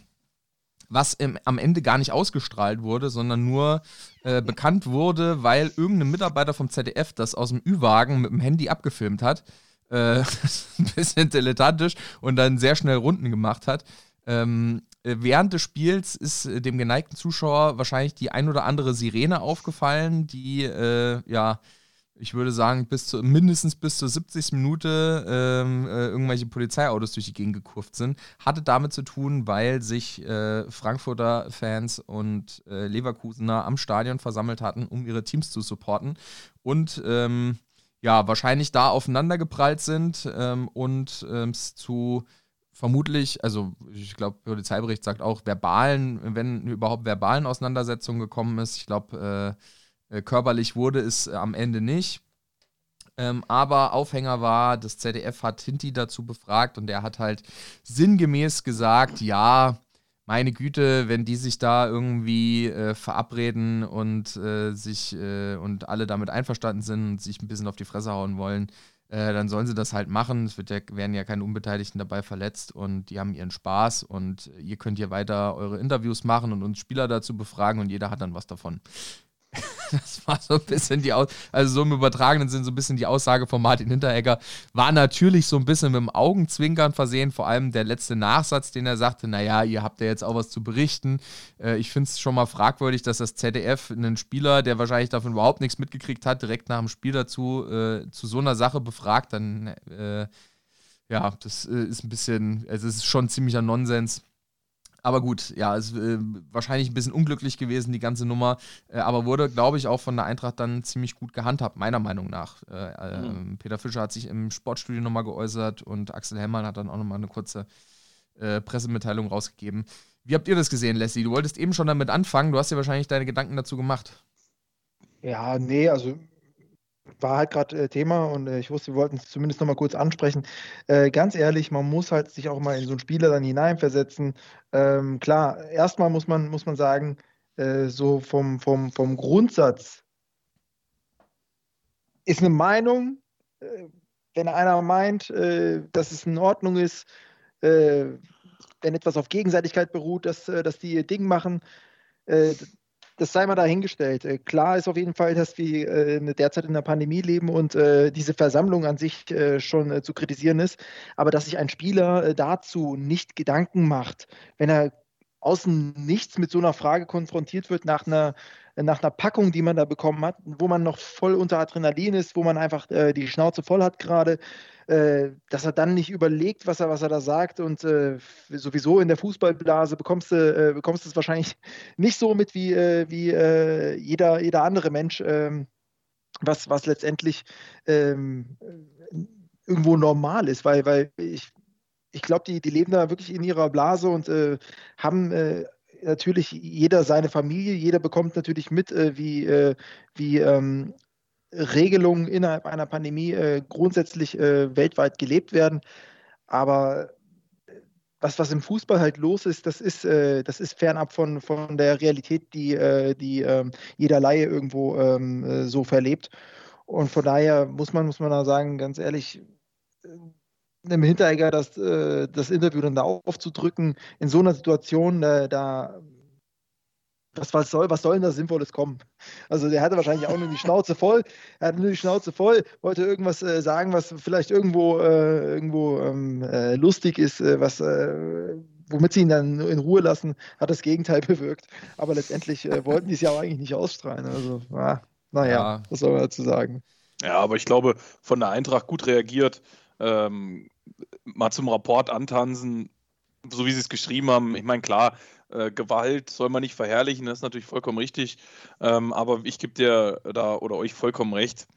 was im, am Ende gar nicht ausgestrahlt wurde, sondern nur äh, bekannt wurde, weil irgendein Mitarbeiter vom ZDF das aus dem Ü-Wagen mit dem Handy abgefilmt hat. Äh, [LAUGHS] ein bisschen dilettantisch und dann sehr schnell Runden gemacht hat. Ähm, äh, während des Spiels ist äh, dem geneigten Zuschauer wahrscheinlich die ein oder andere Sirene aufgefallen, die äh, ja ich würde sagen, bis zu, mindestens bis zur 70. Minute ähm, äh, irgendwelche Polizeiautos durch die Gegend gekurft sind. Hatte damit zu tun, weil sich äh, Frankfurter Fans und äh, Leverkusener am Stadion versammelt hatten, um ihre Teams zu supporten. Und ähm, ja, wahrscheinlich da aufeinander geprallt sind ähm, und ähm, es zu vermutlich, also ich glaube, Polizeibericht sagt auch verbalen, wenn überhaupt verbalen Auseinandersetzungen gekommen ist. Ich glaube, äh, körperlich wurde es äh, am Ende nicht. Ähm, aber Aufhänger war, das ZDF hat Hinti dazu befragt und er hat halt sinngemäß gesagt, ja, meine Güte, wenn die sich da irgendwie äh, verabreden und äh, sich äh, und alle damit einverstanden sind und sich ein bisschen auf die Fresse hauen wollen, äh, dann sollen sie das halt machen. Es ja, werden ja keine Unbeteiligten dabei verletzt und die haben ihren Spaß und ihr könnt hier weiter eure Interviews machen und uns Spieler dazu befragen und jeder hat dann was davon. [LAUGHS] Das war so ein bisschen die Aus also so im übertragenen Sinn so ein bisschen die Aussage von Martin Hinteregger war natürlich so ein bisschen mit dem Augenzwinkern versehen, vor allem der letzte Nachsatz, den er sagte, naja, ihr habt ja jetzt auch was zu berichten. Äh, ich finde es schon mal fragwürdig, dass das ZDF einen Spieler, der wahrscheinlich davon überhaupt nichts mitgekriegt hat, direkt nach dem Spiel dazu äh, zu so einer Sache befragt, dann äh, ja, das äh, ist ein bisschen, also es ist schon ziemlicher Nonsens. Aber gut, ja, ist äh, wahrscheinlich ein bisschen unglücklich gewesen, die ganze Nummer. Äh, aber wurde, glaube ich, auch von der Eintracht dann ziemlich gut gehandhabt, meiner Meinung nach. Äh, mhm. Peter Fischer hat sich im Sportstudio nochmal geäußert und Axel Hellmann hat dann auch nochmal eine kurze äh, Pressemitteilung rausgegeben. Wie habt ihr das gesehen, Leslie? Du wolltest eben schon damit anfangen. Du hast dir wahrscheinlich deine Gedanken dazu gemacht. Ja, nee, also war halt gerade äh, Thema und äh, ich wusste, wir wollten es zumindest noch mal kurz ansprechen. Äh, ganz ehrlich, man muss halt sich auch mal in so einen Spieler dann hineinversetzen. Ähm, klar, erstmal muss man, muss man sagen, äh, so vom, vom, vom Grundsatz ist eine Meinung, äh, wenn einer meint, äh, dass es in Ordnung ist, wenn etwas auf Gegenseitigkeit beruht, dass, dass die ihr Ding machen, das sei mal dahingestellt. Äh, klar ist auf jeden Fall, dass wir äh, derzeit in der Pandemie leben und äh, diese Versammlung an sich schon zu kritisieren ist. Aber dass sich ein Spieler dazu nicht Gedanken macht, wenn er außen nichts mit so einer Frage konfrontiert wird nach einer, nach einer Packung, die man da bekommen hat, wo man noch voll unter Adrenalin ist, wo man einfach die Schnauze voll hat gerade, äh, dass er dann nicht überlegt, was er, was er da sagt und äh, sowieso in der Fußballblase bekommst du äh, bekommst es wahrscheinlich [LAUGHS] nicht so mit wie, äh, wie äh, jeder, jeder andere Mensch, ähm, was, was letztendlich ähm, irgendwo normal ist, weil, weil ich, ich glaube, die, die leben da wirklich in ihrer Blase und äh, haben natürlich jeder seine Familie, jeder bekommt natürlich mit, wie, wie ähm, Regelungen innerhalb einer Pandemie äh, grundsätzlich äh, weltweit gelebt werden. Aber äh, was, im Fußball halt los ist, das ist, äh, das ist fernab von, von der Realität, die, äh, die ähm, jeder Laie irgendwo ähm, äh, so verlebt. Und von daher muss man, muss man da sagen, ganz ehrlich, im Hinteregger das, das Interview dann da aufzudrücken, in so einer Situation, da was, was, soll, was soll denn da Sinnvolles kommen? Also der hatte wahrscheinlich auch nur die Schnauze voll. Er hatte nur die Schnauze voll, wollte irgendwas äh, sagen, was vielleicht irgendwo, äh, irgendwo ähm, äh, lustig ist, äh, was, äh, womit sie ihn dann in Ruhe lassen, hat das Gegenteil [LAUGHS] bewirkt. Aber letztendlich äh, wollten die es ja auch eigentlich nicht ausstrahlen. Also, ah, naja, ja. was soll man dazu sagen? Ja, aber ich glaube, von der Eintracht gut reagiert. Ähm, mal zum Rapport antanzen, so wie sie es geschrieben haben. Ich meine, klar, äh, Gewalt soll man nicht verherrlichen, das ist natürlich vollkommen richtig. Ähm, aber ich gebe dir da oder euch vollkommen recht.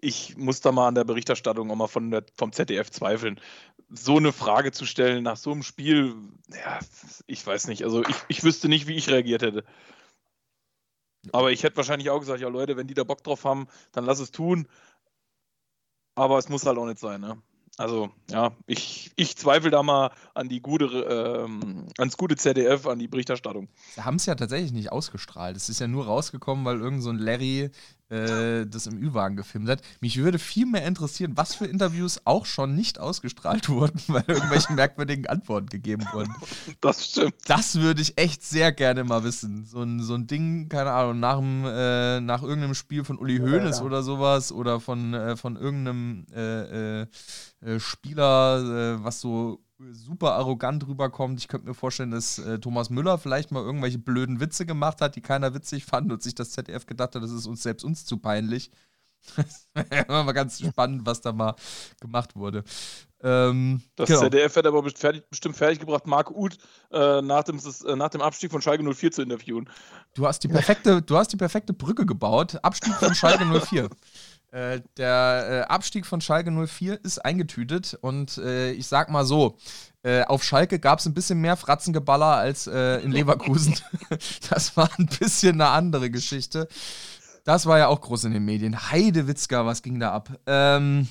Ich muss da mal an der Berichterstattung auch mal von der, vom ZDF zweifeln. So eine Frage zu stellen nach so einem Spiel, ja, ich weiß nicht. Also ich, ich wüsste nicht, wie ich reagiert hätte. Aber ich hätte wahrscheinlich auch gesagt, ja Leute, wenn die da Bock drauf haben, dann lass es tun. Aber es muss halt auch nicht sein, ne? Also, ja, ich, ich zweifle da mal an die gute, ähm, ans gute ZDF, an die Berichterstattung. Sie haben es ja tatsächlich nicht ausgestrahlt. Es ist ja nur rausgekommen, weil irgend so ein Larry äh, das im Ü-Wagen gefilmt hat. Mich würde viel mehr interessieren, was für Interviews auch schon nicht ausgestrahlt wurden, [LAUGHS] weil irgendwelche merkwürdigen Antworten gegeben wurden. Das stimmt. Das würde ich echt sehr gerne mal wissen. So ein, so ein Ding, keine Ahnung, nach, dem, äh, nach irgendeinem Spiel von Uli Hoeneß ja, ja. oder sowas oder von, äh, von irgendeinem äh, äh, äh, Spieler, was so super arrogant rüberkommt. Ich könnte mir vorstellen, dass äh, Thomas Müller vielleicht mal irgendwelche blöden Witze gemacht hat, die keiner witzig fand und sich das ZDF gedacht hat, das ist uns selbst uns zu peinlich. [LAUGHS] das wäre mal ganz spannend, was da mal gemacht wurde. Ähm, das genau. ZDF hätte aber fertig, bestimmt fertiggebracht, Marc Uth äh, nach, dem, äh, nach dem Abstieg von Schalke 04 zu interviewen. Du hast die perfekte, du hast die perfekte Brücke gebaut. Abstieg von Schalke 04. [LAUGHS] Äh, der äh, Abstieg von Schalke 04 ist eingetütet und äh, ich sag mal so, äh, auf Schalke gab es ein bisschen mehr Fratzengeballer als in Leverkusen. [LAUGHS] das war ein bisschen eine andere Geschichte. Das war ja auch groß in den Medien. Heidewitzka, was ging da ab? Ähm,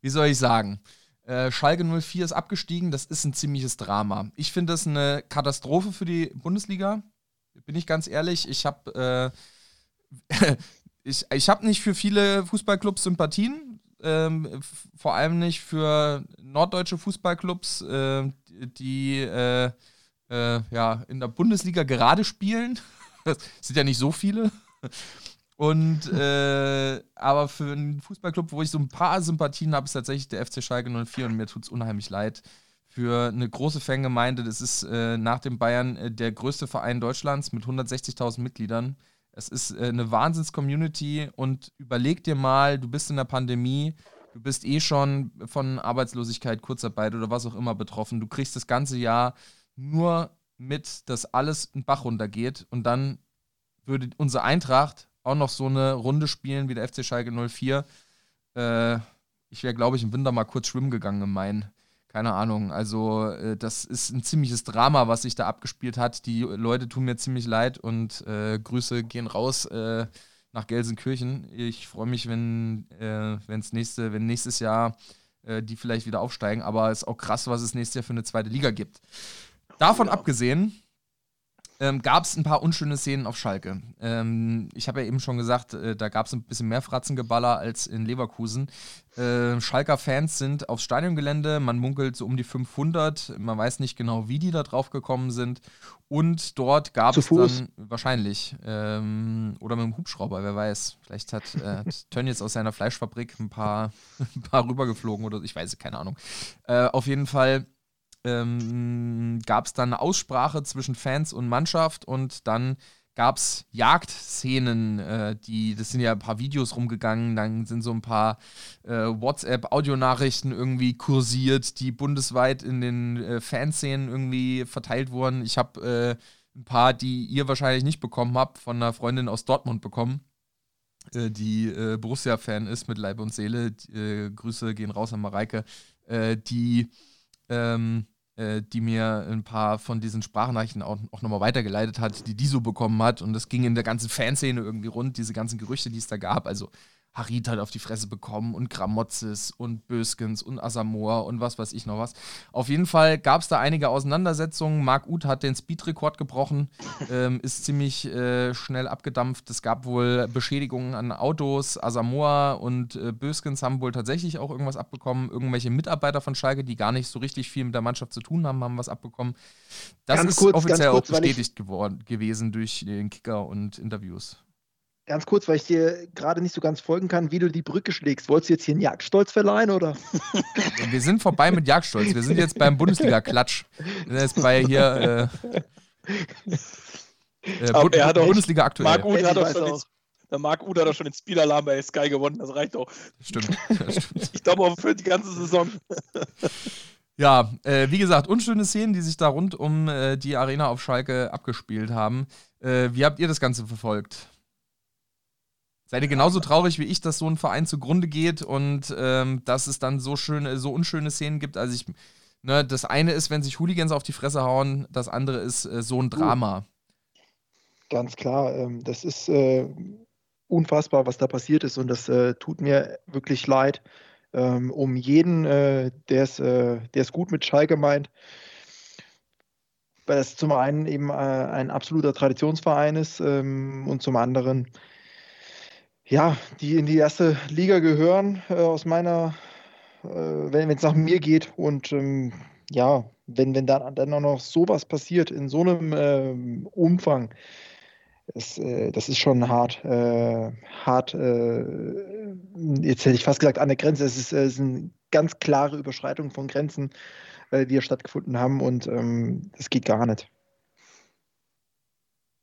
wie soll ich sagen? Schalke 04 ist abgestiegen, das ist ein ziemliches Drama. Ich finde das eine Katastrophe für die Bundesliga. Bin ich ganz ehrlich. Ich habe [LAUGHS] ich, ich habe nicht für viele Fußballclubs Sympathien, ähm, vor allem nicht für norddeutsche Fußballclubs, äh, die äh, äh, ja, in der Bundesliga gerade spielen. [LAUGHS] Das sind ja nicht so viele. Und äh, aber für einen Fußballclub, wo ich so ein paar Sympathien habe, ist tatsächlich der FC Schalke 04 und mir tut es unheimlich leid. Für eine große Fangemeinde, das ist äh, nach dem Bayern äh, der größte Verein Deutschlands mit 160.000 Mitgliedern. Es ist äh, eine Wahnsinns-Community und überleg dir mal, du bist in der Pandemie, du bist eh schon von Arbeitslosigkeit, Kurzarbeit oder was auch immer betroffen. Du kriegst das ganze Jahr nur mit, dass alles in Bach runtergeht und dann würde unsere Eintracht auch noch so eine Runde spielen wie der FC Schalke 04. Äh, ich wäre, glaube ich, im Winter mal kurz schwimmen gegangen im Main keine Ahnung. Also, äh, das ist ein ziemliches Drama, was sich da abgespielt hat. Die Leute tun mir ziemlich leid und äh, Grüße gehen raus äh, nach Gelsenkirchen. Ich freue mich, wenn äh, wenn's nächste, wenn nächstes Jahr äh, die vielleicht wieder aufsteigen. Aber es ist auch krass, was es nächstes Jahr für eine zweite Liga gibt. Davon ja. abgesehen ähm, gab es ein paar unschöne Szenen auf Schalke. Ähm, ich habe ja eben schon gesagt, äh, da gab es ein bisschen mehr Fratzengeballer als in Leverkusen. Äh, Schalker Fans sind aufs Stadiongelände, man munkelt so um die 500, man weiß nicht genau, wie die da drauf gekommen sind. Und dort gab es dann wahrscheinlich, ähm, oder mit dem Hubschrauber, wer weiß. Vielleicht hat, äh, [LAUGHS] hat Tönn jetzt aus seiner Fleischfabrik ein paar, [LAUGHS] ein paar rübergeflogen oder ich weiß, keine Ahnung. Äh, auf jeden Fall ähm, gab es dann eine Aussprache zwischen Fans und Mannschaft und dann gab es Jagdszenen, äh, die, das sind ja ein paar Videos rumgegangen, dann sind so ein paar äh, WhatsApp-Audionachrichten irgendwie kursiert, die bundesweit in den äh, Fanszenen irgendwie verteilt wurden. Ich habe äh, ein paar, die ihr wahrscheinlich nicht bekommen habt, von einer Freundin aus Dortmund bekommen, äh, die äh, Borussia-Fan ist mit Leib und Seele. Grüße gehen raus an Mareike, die ähm, äh, die mir ein paar von diesen Sprachnachrichten auch, auch nochmal weitergeleitet hat, die die so bekommen hat. Und das ging in der ganzen Fanszene irgendwie rund, diese ganzen Gerüchte, die es da gab. Also Harit hat auf die Fresse bekommen und Gramozis und Böskens und Asamoah und was weiß ich noch was. Auf jeden Fall gab es da einige Auseinandersetzungen. Marc Uth hat den Speedrekord gebrochen, ähm, ist ziemlich äh, schnell abgedampft. Es gab wohl Beschädigungen an Autos. Asamoah und äh, Böskens haben wohl tatsächlich auch irgendwas abbekommen. Irgendwelche Mitarbeiter von Schalke, die gar nicht so richtig viel mit der Mannschaft zu tun haben, haben was abbekommen. Das ganz ist kurz, offiziell kurz, auch bestätigt geworden, gewesen durch den Kicker und Interviews. Ganz kurz, weil ich dir gerade nicht so ganz folgen kann, wie du die Brücke schlägst. Wolltest du jetzt hier einen Jagdstolz verleihen oder? Wir sind vorbei mit Jagdstolz. Wir sind jetzt beim Bundesliga-Klatsch. Sind jetzt bei hier. Äh, äh, Bu er hat Bundesliga aktuell. Marc Uth hat auch schon den, der Marc Uth hat auch schon den Spielalarm bei Sky gewonnen. Das reicht auch. Stimmt. stimmt. Ich glaube auch für die ganze Saison. Ja, äh, wie gesagt, unschöne Szenen, die sich da rund um äh, die Arena auf Schalke abgespielt haben. Äh, wie habt ihr das Ganze verfolgt? Seid ihr genauso traurig wie ich, dass so ein Verein zugrunde geht und ähm, dass es dann so schöne, so unschöne Szenen gibt? Also ich, ne, das eine ist, wenn sich Hooligans auf die Fresse hauen, das andere ist äh, so ein Drama. Ganz klar. Ähm, das ist äh, unfassbar, was da passiert ist und das äh, tut mir wirklich leid ähm, um jeden, äh, der es gut mit Schalke meint weil das zum einen eben äh, ein absoluter Traditionsverein ist ähm, und zum anderen, ja, die in die erste Liga gehören, äh, aus meiner, äh, wenn es nach mir geht. Und ähm, ja, wenn, wenn dann, dann auch noch sowas passiert in so einem ähm, Umfang, das, äh, das ist schon hart, äh, hart, äh, jetzt hätte ich fast gesagt, an der Grenze. Es ist, es ist eine ganz klare Überschreitung von Grenzen äh, die ja stattgefunden haben und ähm, das geht gar nicht.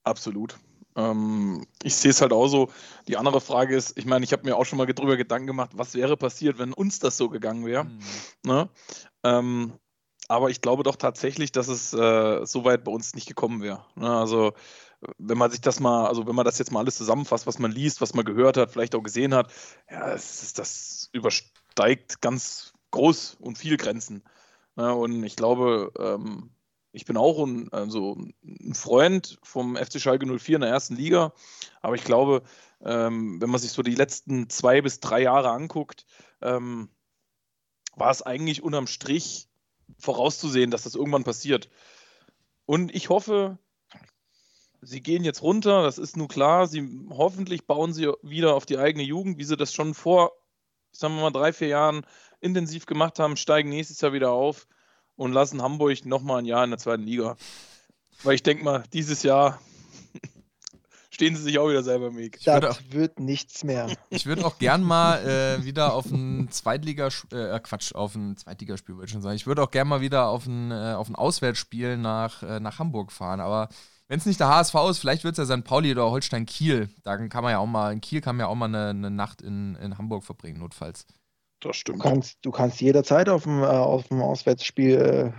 Absolut. Ähm, ich sehe es halt auch so. Die andere Frage ist, ich meine, ich habe mir auch schon mal darüber Gedanken gemacht, was wäre passiert, wenn uns das so gegangen wäre. Mhm. Ne? Ähm, aber ich glaube doch tatsächlich, dass es äh, so weit bei uns nicht gekommen wäre. Ne? Also wenn man sich das mal, also wenn man das jetzt mal alles zusammenfasst, was man liest, was man gehört hat, vielleicht auch gesehen hat, ja, das, das übersteigt ganz groß und viel Grenzen. Ja, und ich glaube, ähm, ich bin auch ein, also ein Freund vom FC Schalke 04 in der ersten Liga, aber ich glaube, ähm, wenn man sich so die letzten zwei bis drei Jahre anguckt, ähm, war es eigentlich unterm Strich vorauszusehen, dass das irgendwann passiert. Und ich hoffe, sie gehen jetzt runter, das ist nur klar, sie hoffentlich bauen sie wieder auf die eigene Jugend, wie sie das schon vor, sagen wir mal, drei, vier Jahren intensiv gemacht haben, steigen nächstes Jahr wieder auf und lassen Hamburg nochmal ein Jahr in der zweiten Liga. Weil ich denke mal, dieses Jahr [LAUGHS] stehen sie sich auch wieder selber im Weg. Das auch, wird nichts mehr. Ich würde auch gern mal äh, wieder auf ein Zweitliga, äh, Quatsch, auf ein Zweitligaspiel würde ich schon sagen. Ich würde auch gern mal wieder auf ein, äh, auf ein Auswärtsspiel nach, äh, nach Hamburg fahren, aber wenn es nicht der HSV ist, vielleicht wird es ja St. Pauli oder Holstein Kiel. Da kann man ja auch mal, in Kiel kann man ja auch mal eine, eine Nacht in, in Hamburg verbringen, notfalls. Das stimmt. Du kannst, du kannst jederzeit auf dem, äh, auf dem Auswärtsspiel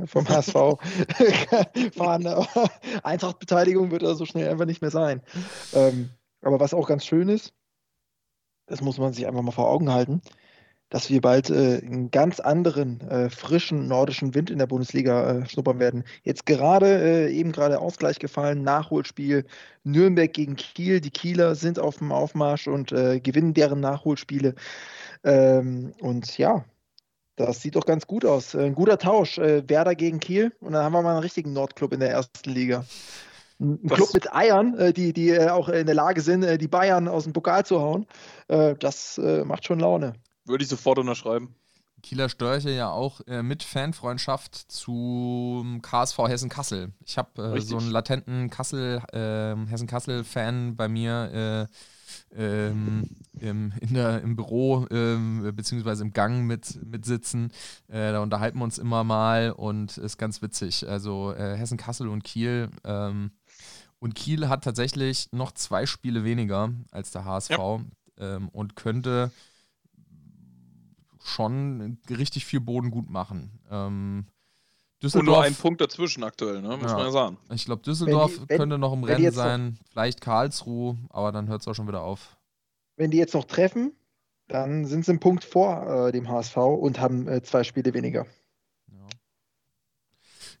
äh, [LAUGHS] vom [LAUGHS] HSV [LAUGHS] fahren, aber Eintrachtbeteiligung wird da so schnell einfach nicht mehr sein. Ähm, aber was auch ganz schön ist, das muss man sich einfach mal vor Augen halten, dass wir bald äh, einen ganz anderen, äh, frischen nordischen Wind in der Bundesliga äh, schnuppern werden. Jetzt gerade, eben gerade Ausgleich gefallen, Nachholspiel Nürnberg gegen Kiel. Die Kieler sind auf dem Aufmarsch und gewinnen deren Nachholspiele. Ähm, und ja, das sieht doch ganz gut aus. Ein guter Tausch. Äh, Werder gegen Kiel. Und dann haben wir mal einen richtigen Nordclub in der ersten Liga. Ein das Club mit Eiern, äh, die, die äh, auch in der Lage sind, äh, die Bayern aus dem Pokal zu hauen. Äh, das äh, macht schon Laune. Würde ich sofort unterschreiben. Kieler Störche ja auch äh, mit Fanfreundschaft zum KSV Hessen-Kassel. Ich habe äh, so einen latenten Kassel, äh, Hessen-Kassel-Fan bei mir ähm, im, in der, im Büro ähm, beziehungsweise im Gang mit, mit sitzen. Äh, da unterhalten wir uns immer mal und ist ganz witzig. Also äh, Hessen, Kassel und Kiel. Ähm, und Kiel hat tatsächlich noch zwei Spiele weniger als der HSV ja. Ähm, und könnte schon richtig viel Boden gut machen. Ähm, Düsseldorf, und nur ein Punkt dazwischen aktuell, ne? muss ja. man ja sagen. Ich glaube, Düsseldorf wenn die, wenn, könnte noch im Rennen sein, noch, vielleicht Karlsruhe, aber dann hört es auch schon wieder auf. Wenn die jetzt noch treffen, dann sind sie einen Punkt vor äh, dem HSV und haben äh, zwei Spiele weniger. Ja.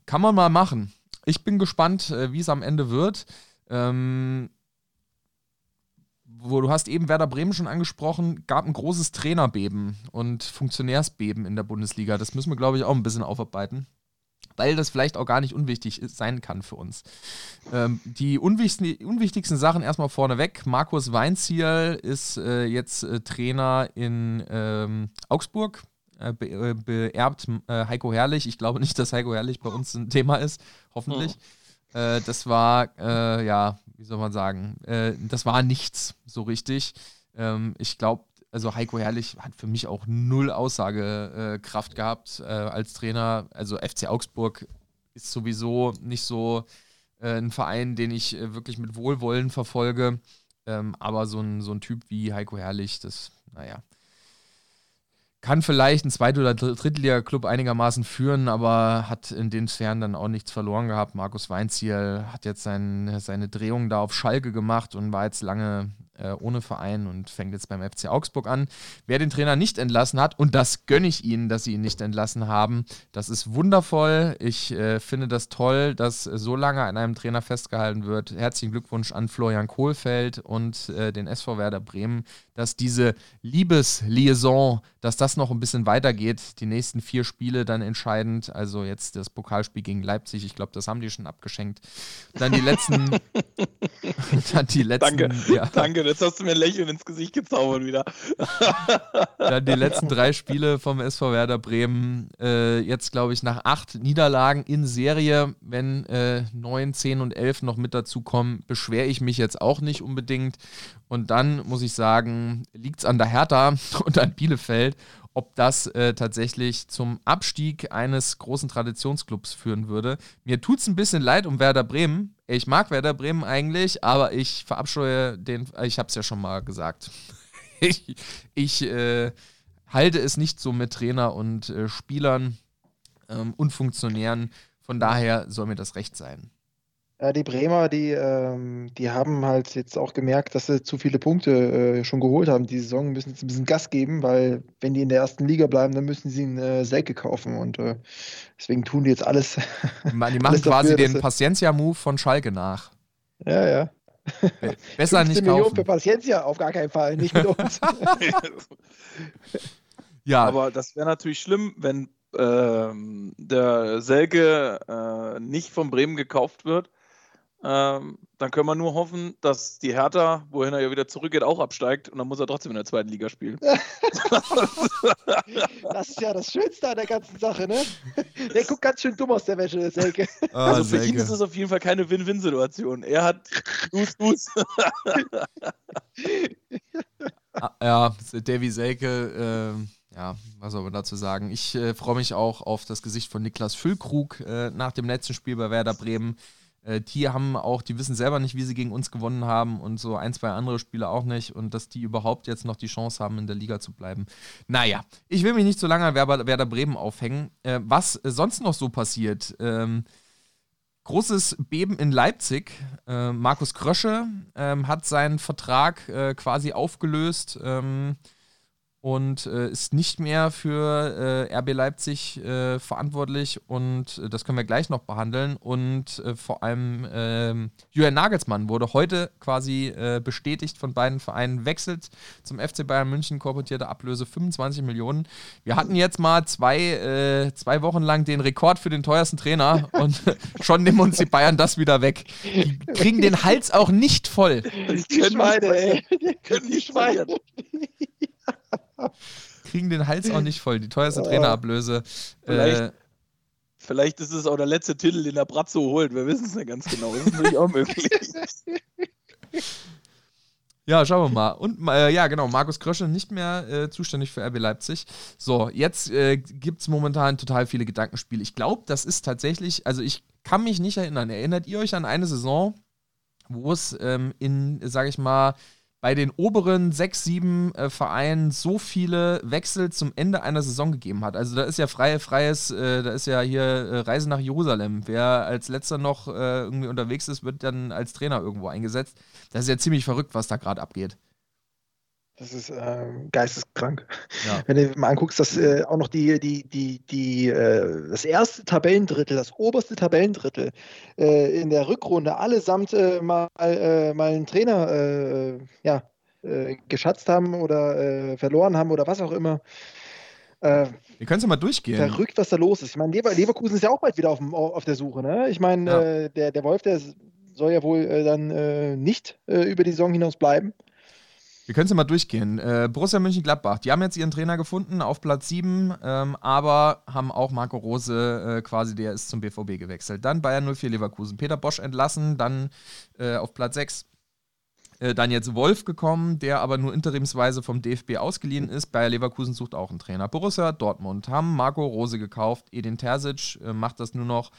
Kann man mal machen. Ich bin gespannt, äh, wie es am Ende wird. Ähm, wo du hast eben Werder Bremen schon angesprochen, gab ein großes Trainerbeben und Funktionärsbeben in der Bundesliga. Das müssen wir, glaube ich, auch ein bisschen aufarbeiten weil das vielleicht auch gar nicht unwichtig sein kann für uns. Ähm, die unwichtigsten, unwichtigsten Sachen erstmal vorneweg. Markus Weinziel ist äh, jetzt äh, Trainer in ähm, Augsburg, äh, be äh, beerbt äh, Heiko Herrlich. Ich glaube nicht, dass Heiko Herrlich bei uns ein Thema ist, hoffentlich. Oh. das war, ja, wie soll man sagen, das war nichts so richtig. Ähm, ich glaube, also Heiko Herrlich hat für mich auch null Aussagekraft gehabt äh, als Trainer. Also FC Augsburg ist sowieso nicht so äh, ein Verein, den ich äh, wirklich mit Wohlwollen verfolge. Ähm, aber so ein, so ein Typ wie Heiko Herrlich, das, naja, kann vielleicht ein Zweit- oder Drittliga-Club einigermaßen führen, aber hat in den Sphären dann auch nichts verloren gehabt. Markus Weinziel hat jetzt sein, seine Drehung da auf Schalke gemacht und war jetzt lange äh, ohne Verein und fängt jetzt beim FC Augsburg an. Wer den Trainer nicht entlassen hat, und das gönne ich Ihnen, dass Sie ihn nicht entlassen haben, das ist wundervoll. Ich äh, finde das toll, dass so lange an einem Trainer festgehalten wird. Herzlichen Glückwunsch an Florian Kohlfeld und äh, den SV Werder Bremen, dass diese Liebesliaison, dass das noch ein bisschen weitergeht. Die nächsten vier Spiele dann entscheidend. Also jetzt das Pokalspiel gegen Leipzig, ich glaube, das haben die schon abgeschenkt. Dann die letzten. [LAUGHS] dann die letzten. Danke, ja. danke, jetzt hast du mir ein Lächeln ins Gesicht gezaubert wieder. [LAUGHS] dann die letzten drei Spiele vom SV Werder Bremen. Äh, jetzt, glaube ich, nach acht Niederlagen in Serie, wenn äh, 9, 10 und 11 noch mit dazu kommen, beschwere ich mich jetzt auch nicht unbedingt. Und dann muss ich sagen, liegt es an der Hertha [LAUGHS] und an Bielefeld, ob das äh, tatsächlich zum Abstieg eines großen Traditionsclubs führen würde. Mir tut es ein bisschen leid um Werder Bremen. Ich mag Werder Bremen eigentlich, aber ich verabscheue den, ich habe es ja schon mal gesagt. [LAUGHS] ich ich äh, halte es nicht so mit Trainer und äh, Spielern ähm, und Funktionären. Von daher soll mir das recht sein. Ja, die Bremer, die, ähm, die haben halt jetzt auch gemerkt, dass sie zu viele Punkte äh, schon geholt haben. Die Saison müssen jetzt ein bisschen Gas geben, weil wenn die in der ersten Liga bleiben, dann müssen sie einen äh, Selke kaufen. Und äh, deswegen tun die jetzt alles. Die [LAUGHS] machen alles quasi dafür, den Paciencia-Move von Schalke nach. Ja, ja. Besser nicht kaufen. Millionen für Paciencia auf gar keinen Fall, nicht mit uns. [LAUGHS] ja. Aber das wäre natürlich schlimm, wenn ähm, der Selke äh, nicht von Bremen gekauft wird ähm, dann können wir nur hoffen, dass die Hertha, wohin er ja wieder zurückgeht, auch absteigt und dann muss er trotzdem in der zweiten Liga spielen. [LAUGHS] das ist ja das Schönste an der ganzen Sache, ne? Der guckt ganz schön dumm aus der Wäsche, der Selke. Oh, also für Selke. ihn ist es auf jeden Fall keine Win-Win-Situation. Er hat Dus, Dus. Ah, ja, Davy Selke, äh, ja, was soll man dazu sagen? Ich äh, freue mich auch auf das Gesicht von Niklas Füllkrug äh, nach dem letzten Spiel bei Werder Bremen. Äh, die haben auch, die wissen selber nicht, wie sie gegen uns gewonnen haben und so ein, zwei andere Spieler auch nicht und dass die überhaupt jetzt noch die Chance haben, in der Liga zu bleiben. Naja, ich will mich nicht so lange an Werder, Bremen aufhängen. Äh, was sonst noch so passiert? Ähm, großes Beben in Leipzig. Äh, Markus Krösche ähm, hat seinen Vertrag äh, quasi aufgelöst. Und äh, ist nicht mehr für äh, RB Leipzig äh, verantwortlich und äh, das können wir gleich noch behandeln. Und äh, vor allem ähm, Julian Nagelsmann wurde heute quasi äh, bestätigt von beiden Vereinen, wechselt zum FC Bayern München, korportierte Ablöse 25 Millionen. Wir hatten jetzt mal zwei, zwei Wochen lang den Rekord für den teuersten Trainer [LAUGHS] und schon nehmen uns die Bayern das wieder weg. Die kriegen den Hals auch nicht voll. Die Schweine, ey. Die können die Schweine. [LAUGHS] Kriegen den Hals auch nicht voll. Die teuerste Trainerablöse. Vielleicht, äh, vielleicht ist es auch der letzte Titel, den der Bratzo holt. Wir wissen es nicht ganz genau. Das ist natürlich auch möglich. [LAUGHS] Ja, schauen wir mal. Und äh, ja, genau, Markus Krösche nicht mehr äh, zuständig für RB Leipzig. So, jetzt äh, gibt es momentan total viele Gedankenspiele. Ich glaube, das ist tatsächlich, also ich kann mich nicht erinnern. Erinnert ihr euch an eine Saison, wo es ähm, in, sage ich mal, bei den oberen sechs, sieben äh, Vereinen so viele Wechsel zum Ende einer Saison gegeben hat. Also da ist ja freie, freies, äh, da ist ja hier äh, Reise nach Jerusalem. Wer als letzter noch äh, irgendwie unterwegs ist, wird dann als Trainer irgendwo eingesetzt. Das ist ja ziemlich verrückt, was da gerade abgeht. Das ist äh, geisteskrank. Ja. [LAUGHS] Wenn du mal anguckst, dass äh, auch noch die, die, die, die, äh, das erste Tabellendrittel, das oberste Tabellendrittel äh, in der Rückrunde allesamt äh, mal, äh, mal einen Trainer ja, geschatzt haben oder verloren haben oder was auch immer. Wir können es ja mal durchgehen. Verrückt, was da los ist. Ich meine, Lever Leverkusen ist ja auch bald wieder auf, auf der Suche. Ne? Ich meine, ja. der, der Wolf, der soll ja wohl dann nicht über die Saison hinaus bleiben. Wir können es ja mal durchgehen. Äh, Borussia Mönchengladbach, die haben jetzt ihren Trainer gefunden auf Platz 7, ähm, aber haben auch Marco Rose äh, quasi, der ist zum BVB gewechselt. Dann Bayern 04 Leverkusen, Peter Bosch entlassen, dann äh, auf Platz 6 äh, dann jetzt Wolf gekommen, der aber nur interimsweise vom DFB ausgeliehen ist. Bayer Leverkusen sucht auch einen Trainer. Borussia Dortmund haben Marco Rose gekauft. Edin Terzic äh, macht das nur noch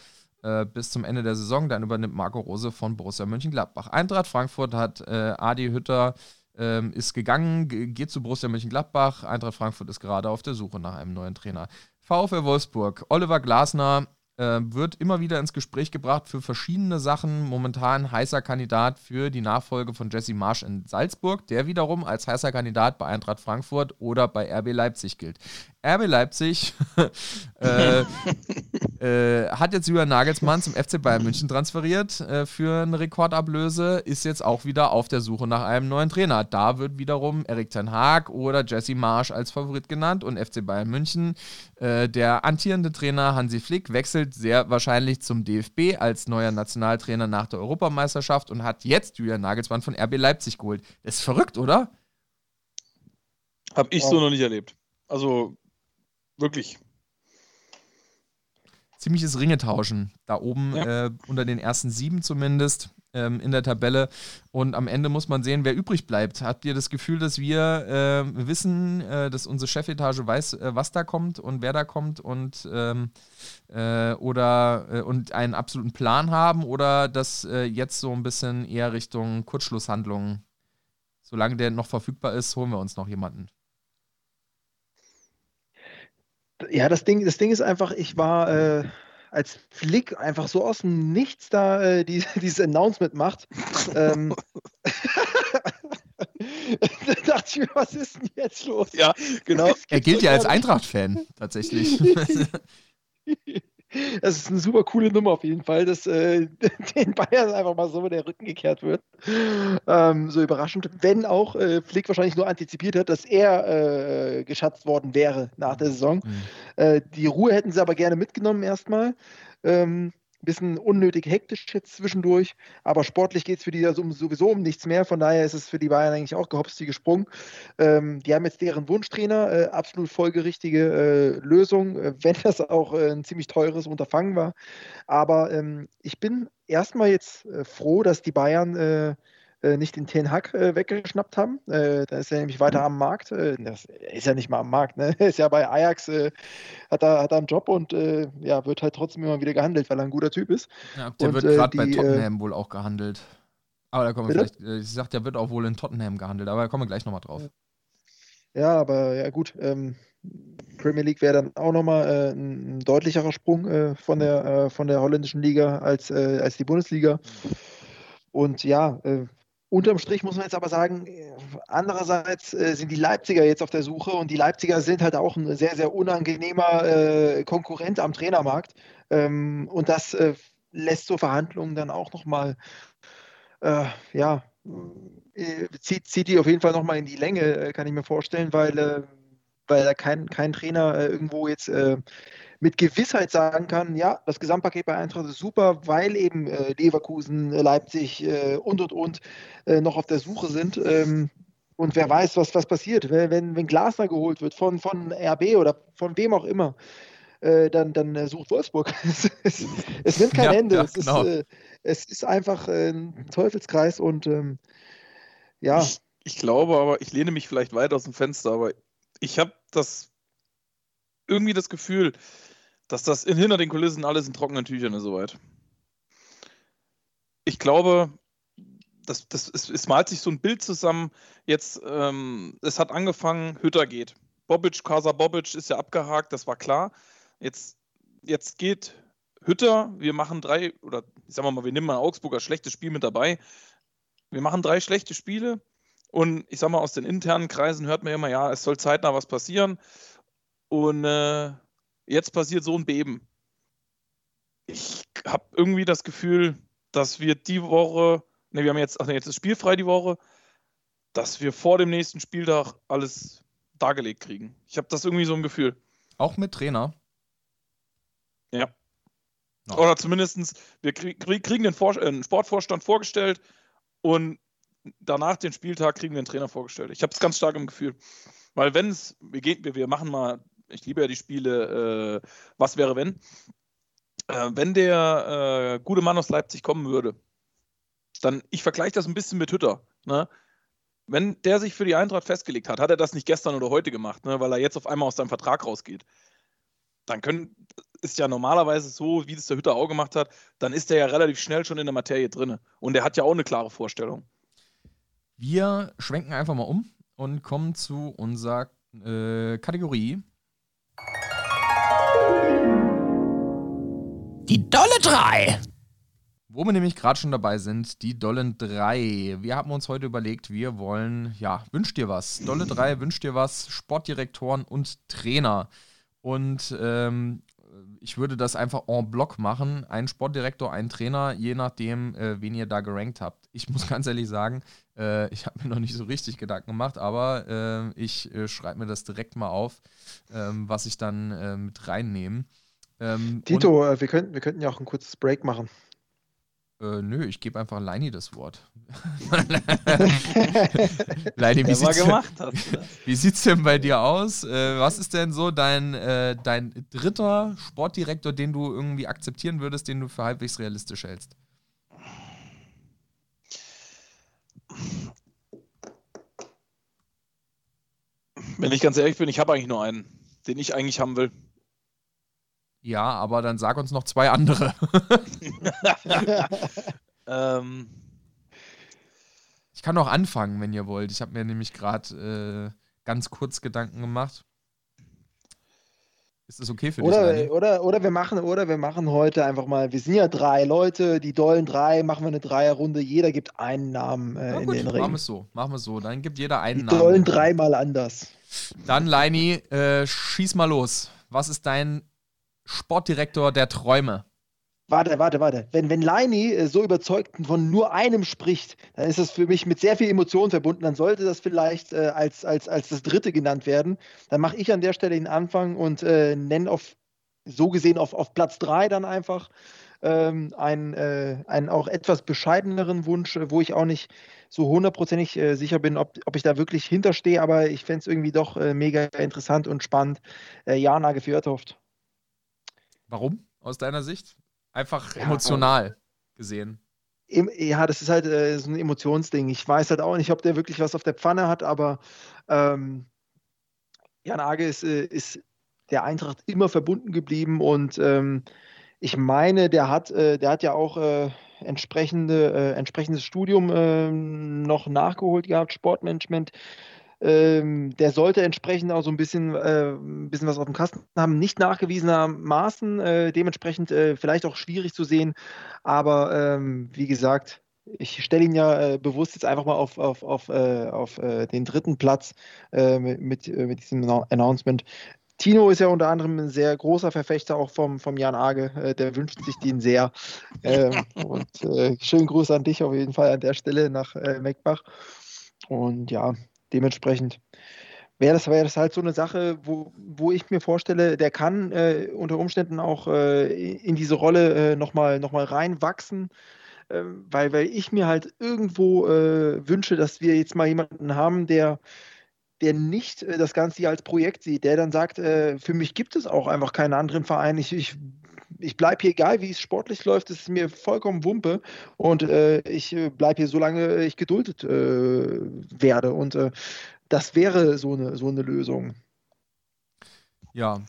äh, bis zum Ende der Saison. Dann übernimmt Marco Rose von Borussia Mönchengladbach. Eintracht Frankfurt hat Adi Hütter ähm, ist gegangen, geht zu Borussia Mönchengladbach. Eintracht Frankfurt ist gerade auf der Suche nach einem neuen Trainer. VfL Wolfsburg, Oliver Glasner äh, wird immer wieder ins Gespräch gebracht für verschiedene Sachen. Momentan heißer Kandidat für die Nachfolge von Jesse Marsch in Salzburg, der wiederum als heißer Kandidat bei Eintracht Frankfurt oder bei RB Leipzig gilt. RB Leipzig [LAUGHS] äh, [LAUGHS] äh, hat jetzt Julian Nagelsmann zum FC Bayern München transferiert äh, für eine Rekordablöse, ist jetzt auch wieder auf der Suche nach einem neuen Trainer. Da wird wiederum Erik Ten Haag oder Jesse Marsch als Favorit genannt und FC Bayern München. Äh, der antierende Trainer Hansi Flick wechselt sehr wahrscheinlich zum DFB als neuer Nationaltrainer nach der Europameisterschaft und hat jetzt Julian Nagelsmann von RB Leipzig geholt. Das ist verrückt, oder? Hab ich so noch nicht erlebt. Also Wirklich. Ziemliches Ringetauschen. Da oben ja. äh, unter den ersten sieben zumindest ähm, in der Tabelle. Und am Ende muss man sehen, wer übrig bleibt. Habt ihr das Gefühl, dass wir äh, wissen, äh, dass unsere Chefetage weiß, äh, was da kommt und wer da kommt und, ähm, äh, oder, äh, und einen absoluten Plan haben? Oder dass jetzt so ein bisschen eher Richtung Kurzschlusshandlungen, solange der noch verfügbar ist, holen wir uns noch jemanden? Ja, das Ding, das Ding ist einfach, ich war äh, als Flick einfach so aus dem Nichts da äh, die, [LAUGHS] dieses Announcement macht. ähm, [LAUGHS] [LAUGHS] da dachte ich mir, was ist denn jetzt los? Ja, genau. Er gilt ja als Eintracht-Fan, tatsächlich. Das ist eine super coole Nummer auf jeden Fall, dass äh, [LAUGHS] den Bayern einfach mal so der Rücken gekehrt wird. Ähm, so überraschend. Wenn auch äh, Flick wahrscheinlich nur antizipiert hat, dass er äh, geschätzt worden wäre nach der Saison. Mhm. Äh, die Ruhe hätten sie aber gerne mitgenommen erstmal. Ähm, bisschen unnötig hektisch jetzt zwischendurch, aber sportlich geht es für die sowieso um nichts mehr. Von daher ist es für die Bayern eigentlich auch gehopst wie gesprungen. Ähm, die haben jetzt deren Wunschtrainer, äh, absolut folgerichtige äh, Lösung, äh, [LAUGHS] wenn das auch äh, ein ziemlich teures Unterfangen war. Aber ähm, ich bin erstmal jetzt äh, froh, dass die Bayern nicht den Ten Hag äh, weggeschnappt haben. Äh, da ist er nämlich weiter am Markt. Äh, das ist ja nicht mal am Markt, ne? [LAUGHS] Ist ja bei Ajax, äh, hat, er, hat er einen Job und äh, ja, wird halt trotzdem immer wieder gehandelt, weil er ein guter Typ ist. Ja, der und, wird gerade bei Tottenham wohl auch gehandelt. Aber da kommen wir bitte? vielleicht, ich sag, der wird auch wohl in Tottenham gehandelt, aber da kommen wir gleich nochmal drauf. Ja, aber ja gut, ähm, Premier League wäre dann auch nochmal äh, ein, ein deutlicherer Sprung äh, von, der, äh, von der holländischen Liga als, äh, als die Bundesliga. Und ja, Unterm Strich muss man jetzt aber sagen, andererseits äh, sind die Leipziger jetzt auf der Suche und die Leipziger sind halt auch ein sehr, sehr unangenehmer äh, Konkurrent am Trainermarkt. Ähm, und das äh, lässt so Verhandlungen dann auch nochmal, ja, zieht, zieht die auf jeden Fall nochmal in die Länge, kann ich mir vorstellen, weil, weil da kein, kein Trainer irgendwo jetzt mit Gewissheit sagen kann, ja, das Gesamtpaket bei Eintracht ist super, weil eben äh, Leverkusen, äh, Leipzig äh, und und und äh, noch auf der Suche sind. Ähm, und wer weiß, was, was passiert, wenn, wenn Glasner geholt wird von, von RB oder von wem auch immer, äh, dann, dann äh, sucht Wolfsburg. [LAUGHS] es, es, nimmt kein ja, Ende. Ja, es, genau. ist, es, ist, einfach ein Teufelskreis und ähm, ja. Ich, ich glaube aber, ich lehne mich vielleicht weit aus dem Fenster, aber ich habe das irgendwie das Gefühl, dass das in, hinter den Kulissen alles in trockenen Tüchern ist soweit. Ich glaube, das, das, es, es malt sich so ein Bild zusammen. Jetzt, ähm, es hat angefangen, Hütter geht. Bobic, Casa Bobic ist ja abgehakt, das war klar. Jetzt, jetzt geht Hütter, wir machen drei, oder ich sag mal, wir nehmen mal Augsburg als schlechtes Spiel mit dabei. Wir machen drei schlechte Spiele und ich sag mal, aus den internen Kreisen hört man immer, ja, es soll zeitnah was passieren. Und äh, jetzt passiert so ein Beben. Ich habe irgendwie das Gefühl, dass wir die Woche, ne, wir haben jetzt, ach ne, jetzt ist spielfrei die Woche, dass wir vor dem nächsten Spieltag alles dargelegt kriegen. Ich habe das irgendwie so ein Gefühl. Auch mit Trainer? Ja. No. Oder zumindest, wir krieg, kriegen den Vor äh, Sportvorstand vorgestellt und danach den Spieltag kriegen wir den Trainer vorgestellt. Ich habe es ganz stark im Gefühl. Weil wenn es, wir, wir, wir machen mal ich liebe ja die Spiele, äh, was wäre wenn? Äh, wenn der äh, gute Mann aus Leipzig kommen würde, dann, ich vergleiche das ein bisschen mit Hütter. Ne? Wenn der sich für die Eintracht festgelegt hat, hat er das nicht gestern oder heute gemacht, ne? weil er jetzt auf einmal aus seinem Vertrag rausgeht. Dann können, ist ja normalerweise so, wie es der Hütter auch gemacht hat, dann ist er ja relativ schnell schon in der Materie drin. Und er hat ja auch eine klare Vorstellung. Wir schwenken einfach mal um und kommen zu unserer äh, Kategorie Die Dolle 3. Wo wir nämlich gerade schon dabei sind, die Dollen 3. Wir haben uns heute überlegt, wir wollen, ja, wünscht dir was. Dolle 3, wünscht dir was, Sportdirektoren und Trainer. Und ähm, ich würde das einfach en bloc machen. Ein Sportdirektor, ein Trainer, je nachdem, äh, wen ihr da gerankt habt. Ich muss [LAUGHS] ganz ehrlich sagen, äh, ich habe mir noch nicht so richtig Gedanken gemacht, aber äh, ich äh, schreibe mir das direkt mal auf, ähm, was ich dann äh, mit reinnehme. Ähm, Tito, äh, wir, könnten, wir könnten ja auch ein kurzes Break machen. Äh, nö, ich gebe einfach Leini das Wort. [LAUGHS] Leini, wie, sieht's gemacht denn, [LAUGHS] wie sieht's denn bei dir aus? Äh, was ist denn so dein, äh, dein dritter Sportdirektor, den du irgendwie akzeptieren würdest, den du für halbwegs realistisch hältst? Wenn ich ganz ehrlich bin, ich habe eigentlich nur einen, den ich eigentlich haben will. Ja, aber dann sag uns noch zwei andere. [LAUGHS] ähm. Ich kann auch anfangen, wenn ihr wollt. Ich habe mir nämlich gerade äh, ganz kurz Gedanken gemacht. Ist das okay für oder, dich? Oder, oder, wir machen, oder wir machen heute einfach mal, wir sind ja drei Leute, die dollen drei, machen wir eine Dreierrunde, jeder gibt einen Namen äh, in gut, den Ring. Machen wir es so, machen wir so. Dann gibt jeder einen die Namen. Die dollen dreimal anders. Dann, Leini, äh, schieß mal los. Was ist dein Sportdirektor der Träume. Warte, warte, warte. Wenn, wenn Leini äh, so überzeugt von nur einem spricht, dann ist das für mich mit sehr viel Emotion verbunden. Dann sollte das vielleicht äh, als, als, als das dritte genannt werden. Dann mache ich an der Stelle den Anfang und äh, nenne auf, so gesehen auf, auf Platz drei dann einfach ähm, einen, äh, einen auch etwas bescheideneren Wunsch, äh, wo ich auch nicht so hundertprozentig äh, sicher bin, ob, ob ich da wirklich hinterstehe, aber ich fände es irgendwie doch äh, mega interessant und spannend. Äh, Jana Gefjörtoft. Warum aus deiner Sicht? Einfach ja, emotional gesehen. Ja, das ist halt äh, so ein Emotionsding. Ich weiß halt auch nicht, ob der wirklich was auf der Pfanne hat, aber ähm, Jan Age ist, äh, ist der Eintracht immer verbunden geblieben und ähm, ich meine, der hat, äh, der hat ja auch äh, entsprechende, äh, entsprechendes Studium ähm, noch nachgeholt gehabt, Sportmanagement. Ähm, der sollte entsprechend auch so ein bisschen, äh, ein bisschen was auf dem Kasten haben, nicht nachgewiesenermaßen, äh, dementsprechend äh, vielleicht auch schwierig zu sehen, aber ähm, wie gesagt, ich stelle ihn ja äh, bewusst jetzt einfach mal auf, auf, auf, äh, auf äh, den dritten Platz mit, mit, diesem Announcement. Tino ist ja unter anderem ein sehr großer Verfechter auch vom, vom Jan Age, der wünscht sich den sehr. Ähm, und schönen Gruß an dich auf jeden Fall an der Stelle nach Meckbach. Und ja, dementsprechend. Wäre das, wär das halt so eine Sache, wo, wo ich mir vorstelle, der kann äh, unter Umständen auch äh, in diese Rolle äh, nochmal noch mal reinwachsen, äh, weil, weil ich mir halt irgendwo äh, wünsche, dass wir jetzt mal jemanden haben, der, der nicht äh, das Ganze hier als Projekt sieht, der dann sagt, äh, für mich gibt es auch einfach keinen anderen Verein. Ich, ich ich bleibe hier, egal wie es sportlich läuft, das ist mir vollkommen Wumpe und äh, ich äh, bleibe hier, solange ich geduldet äh, werde. Und äh, das wäre so eine, so eine Lösung. Ja,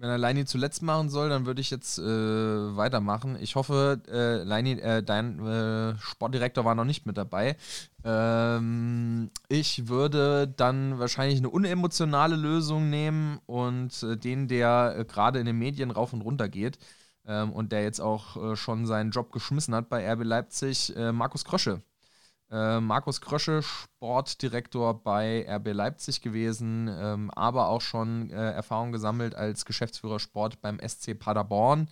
wenn er Leini zuletzt machen soll, dann würde ich jetzt äh, weitermachen. Ich hoffe, äh, Leini, äh, dein äh, Sportdirektor war noch nicht mit dabei. Ähm, ich würde dann wahrscheinlich eine unemotionale Lösung nehmen und äh, den, der äh, gerade in den Medien rauf und runter geht ähm, und der jetzt auch schon seinen Job geschmissen hat bei RB Leipzig, Markus Krösche. Äh, Markus Krösche, Sportdirektor bei RB Leipzig gewesen, ähm, aber auch schon äh, Erfahrung gesammelt als Geschäftsführer Sport beim SC Paderborn.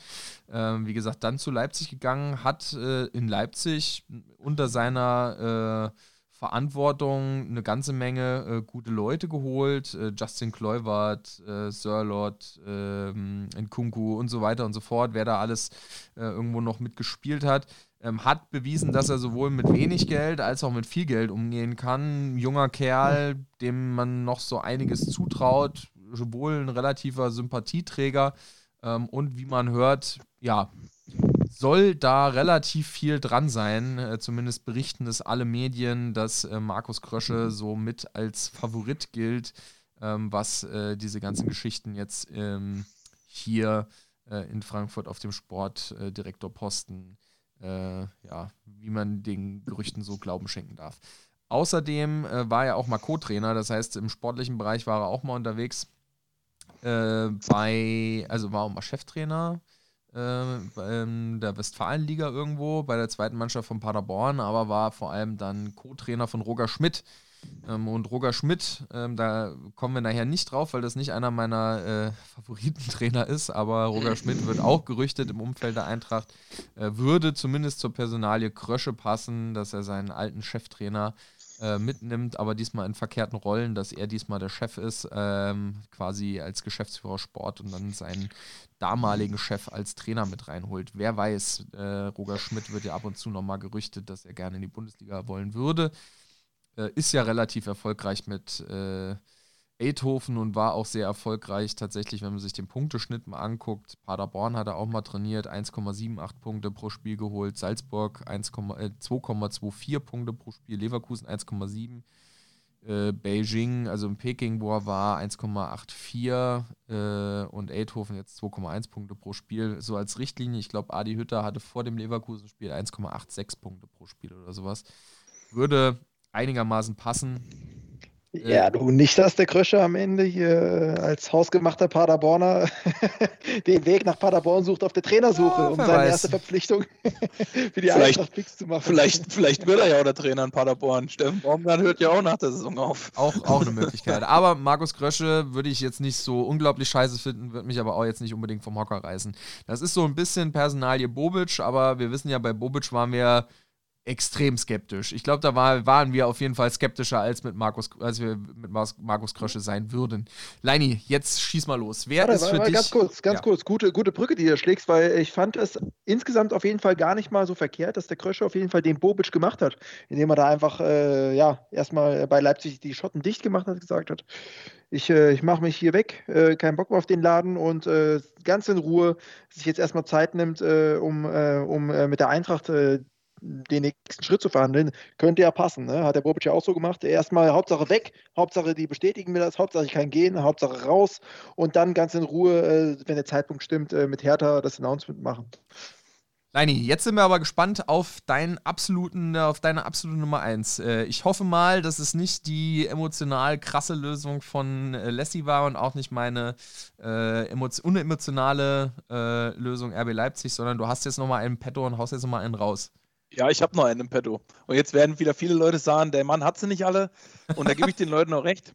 Ähm, wie gesagt, dann zu Leipzig gegangen, hat äh, in Leipzig unter seiner äh, Verantwortung eine ganze Menge äh, gute Leute geholt. Justin Kluivert, äh, Sirlot, ähm, Nkunku und so weiter und so fort. Wer da alles irgendwo noch mitgespielt hat ähm, hat bewiesen, dass er sowohl mit wenig Geld als auch mit viel Geld umgehen kann. Junger Kerl, dem man noch so einiges zutraut, wohl ein relativer Sympathieträger ähm, und wie man hört, ja, soll da relativ viel dran sein. Äh, zumindest berichten es alle Medien, dass äh, Markus Krösche so mit als Favorit gilt, ähm, was äh, diese ganzen Geschichten jetzt ähm, hier äh, in Frankfurt auf dem Sportdirektorposten äh, ja, wie man den Gerüchten so Glauben schenken darf. Außerdem äh, war er auch mal Co-Trainer, das heißt, im sportlichen Bereich war er auch mal unterwegs. Äh, bei, also war auch mal Cheftrainer. äh, in der Westfalenliga irgendwo bei der zweiten Mannschaft von Paderborn, aber war vor allem dann Co-Trainer von Roger Schmidt. Ähm, und Roger Schmidt, ähm, da kommen wir nachher nicht drauf, weil das nicht einer meiner äh, [LAUGHS] Favoritentrainer ist, aber Roger Schmidt wird auch gerüchtet im Umfeld der Eintracht, äh, würde zumindest zur Personalie Krösche passen, dass er seinen alten Cheftrainer äh, mitnimmt, aber diesmal in verkehrten Rollen, dass er diesmal der Chef ist, ähm, quasi als Geschäftsführer Sport und dann seinen damaligen Chef als Trainer mit reinholt. Wer weiß, äh, Roger Schmidt wird ja ab und zu nochmal gerüchtet, dass er gerne in die Bundesliga wollen würde. Äh, ist ja relativ erfolgreich mit äh, Eidhofen und war auch sehr erfolgreich tatsächlich, wenn man sich den Punkteschnitt mal anguckt. Paderborn hat er auch mal trainiert, 1,78 Punkte pro Spiel geholt, Salzburg äh, 2,24 Punkte pro Spiel, Leverkusen 1,7, äh, Beijing, also in Peking, wo er war, 1,84 äh, und Eidhofen jetzt 2,1 Punkte pro Spiel. So als Richtlinie, ich glaube, Adi Hütter hatte vor dem Leverkusen-Spiel 1,86 Punkte pro Spiel oder sowas. Würde einigermaßen passen. Ja, du nicht, dass der Kröscher am Ende hier als hausgemachter Paderborner [LAUGHS] den Weg nach Paderborn sucht auf der Trainersuche, ja, um seine weiß. erste Verpflichtung [LAUGHS] für die vielleicht, Eintracht fix zu machen. Vielleicht, vielleicht wird er ja auch der Trainer in Paderborn. Steffen Baumgart hört ja auch nach der Saison auf. Auch, auch eine Möglichkeit. Aber Markus Krösche würde ich jetzt nicht so unglaublich scheiße finden, wird mich aber auch jetzt nicht unbedingt vom Hocker reißen. Das ist so ein bisschen Personalie Bobic, aber wir wissen ja, bei Bobic waren wir extrem skeptisch. Ich glaube, da war, waren wir auf jeden Fall skeptischer, als, mit Markus, als wir mit Markus Krösche sein würden. Leini, jetzt schieß mal los. Wer warte, ist für dich... Ganz kurz, ganz ja. kurz. Gute, gute Brücke, die du schlägst, weil ich fand es insgesamt auf jeden Fall gar nicht mal so verkehrt, dass der Krösche auf jeden Fall den Bobic gemacht hat, indem er da einfach, äh, ja, erstmal bei Leipzig die Schotten dicht gemacht hat, gesagt hat, ich, äh, ich mache mich hier weg, äh, keinen Bock mehr auf den Laden und äh, ganz in Ruhe sich jetzt erstmal Zeit nimmt, äh, um, äh, um äh, mit der Eintracht den nächsten Schritt zu verhandeln, könnte ja passen. Ne? Hat der Bobic ja auch so gemacht. Erstmal Hauptsache weg, Hauptsache die bestätigen mir das, Hauptsache ich kann gehen, Hauptsache raus und dann ganz in Ruhe, äh, wenn der Zeitpunkt stimmt, äh, mit Hertha das Announcement machen. Leini, jetzt sind wir aber gespannt auf deinen absoluten, auf deine absolute Nummer 1. Äh, ich hoffe mal, dass es nicht die emotional krasse Lösung von Lassie war und auch nicht meine äh, unemotionale äh, Lösung RB Leipzig, sondern du hast jetzt nochmal einen Petto und haust jetzt nochmal einen raus. Ja, ich habe noch einen im Petto. Und jetzt werden wieder viele Leute sagen, der Mann hat sie nicht alle. Und da gebe ich den Leuten auch recht.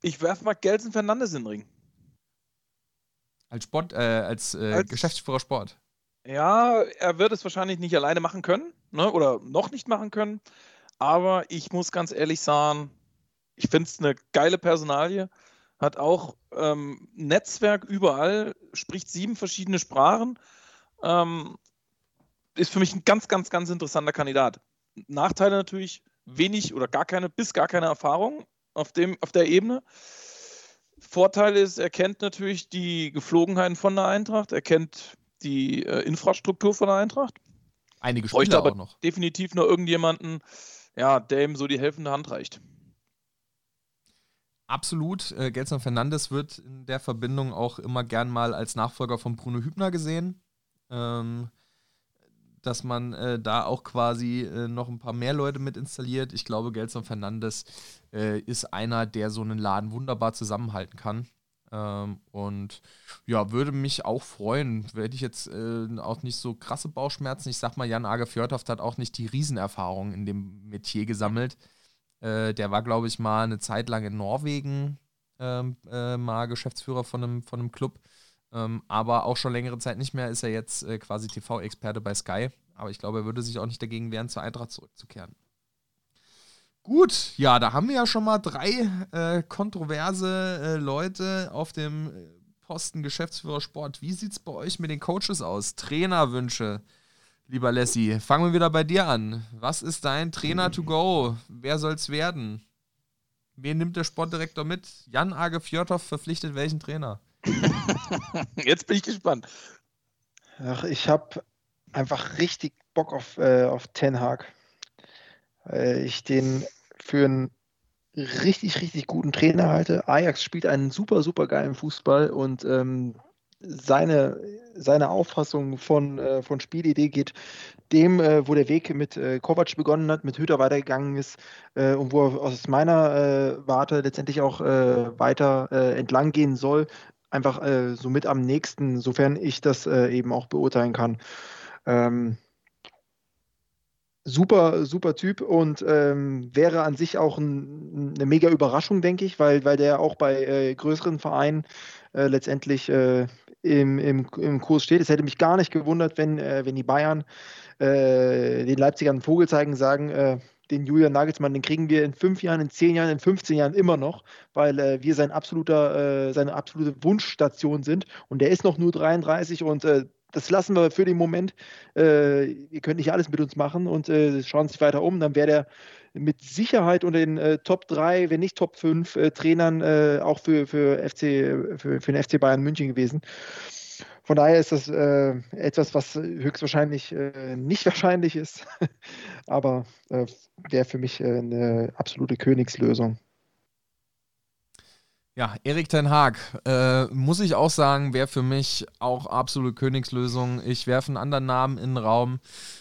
Ich werfe mal Gelsen Fernandes in den Ring. Als Sport, äh, als, äh, als, Geschäftsführer Sport. Ja, er wird es wahrscheinlich nicht alleine machen können, ne? oder noch nicht machen können. Aber ich muss ganz ehrlich sagen, ich finde es eine geile Personalie. Hat auch ähm, Netzwerk überall, spricht sieben verschiedene Sprachen. Ähm, ist für mich ein ganz, ganz, ganz interessanter Kandidat. Nachteile natürlich wenig oder gar keine, bis gar keine Erfahrung auf, dem, auf der Ebene. Vorteil ist, er kennt natürlich die Geflogenheiten von der Eintracht, er kennt die äh, Infrastruktur von der Eintracht. Einige Spieler aber auch noch. Definitiv nur irgendjemanden, ja, der ihm so die helfende Hand reicht. Absolut. Äh, Gelson Fernandes wird in der Verbindung auch immer gern mal als Nachfolger von Bruno Hübner gesehen. Ähm, dass man äh, da auch quasi äh, noch ein paar mehr Leute mit installiert. Ich glaube, Gelson Fernandes äh, ist einer, der so einen Laden wunderbar zusammenhalten kann. Ähm, und ja, würde mich auch freuen. Hätte ich jetzt äh, auch nicht so krasse Bauchschmerzen. Ich sag mal, Jan Age Fjordhoft hat auch nicht die Riesenerfahrung in dem Metier gesammelt. Äh, der war, glaube ich, mal eine Zeit lang in Norwegen ähm, äh, mal Geschäftsführer von einem, von einem Club. Ähm, aber auch schon längere Zeit nicht mehr ist er jetzt äh, quasi TV-Experte bei Sky. Aber ich glaube, er würde sich auch nicht dagegen wehren, zur Eintracht zurückzukehren. Gut, ja, da haben wir ja schon mal drei äh, kontroverse äh, Leute auf dem äh, Posten Geschäftsführer Sport. Wie sieht es bei euch mit den Coaches aus? Trainerwünsche, lieber Lassie. Fangen wir wieder bei dir an. Was ist dein Trainer to go? Wer soll es werden? Wen nimmt der Sportdirektor mit? Jan Age Fjordhoff verpflichtet welchen Trainer? [LAUGHS] [LAUGHS] Jetzt bin ich gespannt. Ach, ich habe einfach richtig Bock auf, äh, auf Ten Hag. Weil ich den für einen richtig, richtig guten Trainer halte. Ajax spielt einen super, super geilen Fußball und ähm, seine, seine Auffassung von, äh, von Spielidee geht dem, äh, wo der Weg mit äh, Kovac begonnen hat, mit Hüter weitergegangen ist äh, und wo er aus meiner äh, Warte letztendlich auch äh, weiter entlang gehen soll einfach äh, so mit am nächsten, sofern ich das äh, eben auch beurteilen kann. Ähm, super, super Typ und ähm, wäre an sich auch ein, eine mega Überraschung, denke ich, weil, weil der auch bei äh, größeren Vereinen äh, letztendlich äh, im, im, im Kurs steht. Es hätte mich gar nicht gewundert, wenn, äh, wenn die Bayern äh, den Leipzigern einen Vogel zeigen, sagen, äh, den Julian Nagelsmann, den kriegen wir in fünf Jahren, in zehn Jahren, in 15 Jahren immer noch, weil äh, wir sein absoluter, äh, seine absolute Wunschstation sind. Und der ist noch nur 33 und äh, das lassen wir für den Moment. Äh, ihr könnt nicht alles mit uns machen und äh, schauen sich weiter um. Dann wäre der mit Sicherheit unter den äh, Top 3, wenn nicht Top 5 Trainern auch für, für, FC, für, für den FC Bayern München gewesen. Von daher ist das äh, etwas, was höchstwahrscheinlich äh, nicht [LAUGHS] wahrscheinlich ist, aber äh, wäre für mich äh, eine absolute Königslösung. Ja, Erik Ten Haag, äh, muss ich auch sagen, wäre für mich auch absolute Königslösung. Ich werfe einen anderen Namen in den Raum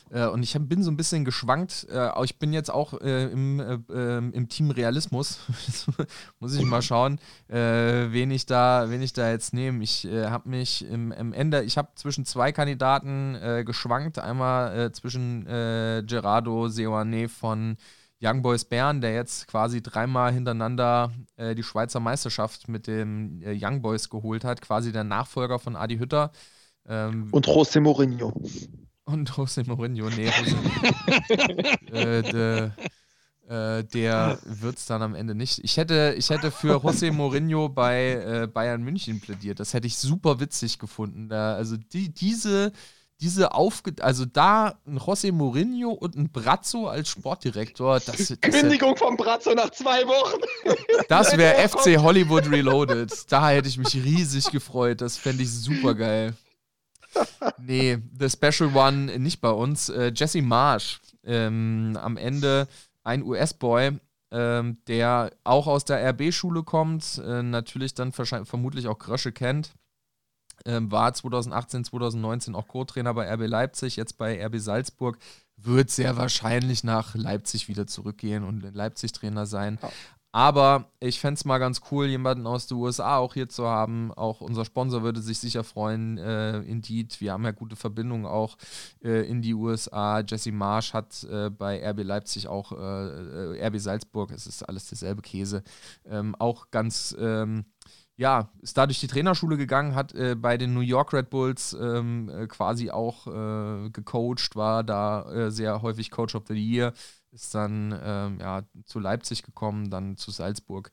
äh, und ich hab, bin so ein bisschen geschwankt. Äh, ich bin jetzt auch äh, im, äh, im Team Realismus. [LAUGHS] muss ich mal schauen, äh, wen, ich da, wen ich da jetzt nehme. Ich habe mich im, im, Ende, ich habe zwischen zwei Kandidaten geschwankt. Einmal zwischen Gerardo Seoane von Young Boys Bern, der jetzt quasi dreimal hintereinander äh, die Schweizer Meisterschaft mit den äh, Young Boys geholt hat, quasi der Nachfolger von Adi Hütter. Ähm, und José Mourinho. Und José Mourinho, nee, José, [LAUGHS] äh, de, äh, der wird es dann am Ende nicht. Ich hätte, ich hätte für José Mourinho bei äh, Bayern München plädiert. Das hätte ich super witzig gefunden. Da, also die, diese diese Aufge also da ein José Mourinho und ein Brazzo als Sportdirektor. Das, das Kündigung vom Brazzo nach zwei Wochen. [LAUGHS] Das wäre FC Hollywood Reloaded. Da hätte ich mich riesig gefreut. Das fände ich super geil. Nee, The Special One nicht bei uns. Äh, Jesse Marsh, ähm, am Ende ein US-Boy, ähm, der auch aus der RB-Schule kommt, äh, natürlich dann vermutlich auch Grösche kennt ähm, war 2018, 2019 auch Co-Trainer bei RB Leipzig, jetzt bei RB Salzburg, wird sehr wahrscheinlich nach Leipzig wieder zurückgehen und Leipzig-Trainer sein. Ja. Aber ich fände es mal ganz cool, jemanden aus den USA auch hier zu haben. Auch unser Sponsor würde sich sicher freuen. Äh, Indeed, wir haben ja gute Verbindungen auch äh, in die USA. Jesse Marsch hat äh, bei RB Leipzig auch, äh, äh, RB Salzburg, es ist alles derselbe Käse, ähm, auch ganz ähm, ja, ist dadurch die Trainerschule gegangen, hat äh, bei den New York Red Bulls ähm, äh, quasi auch äh, gecoacht, war da äh, sehr häufig Coach of the Year, ist dann ähm, ja, zu Leipzig gekommen, dann zu Salzburg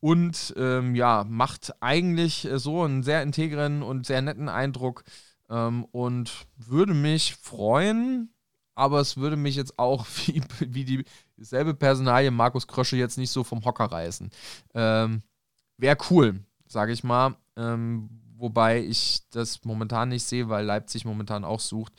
und ähm, ja, macht eigentlich äh, so einen sehr integren und sehr netten Eindruck ähm, und würde mich freuen, aber es würde mich jetzt auch [LAUGHS] wie, wie dieselbe Personalie Markus Krösche jetzt nicht so vom Hocker reißen. Ähm, Wäre cool sage ich mal. Ähm, wobei ich das momentan nicht sehe, weil Leipzig momentan auch sucht.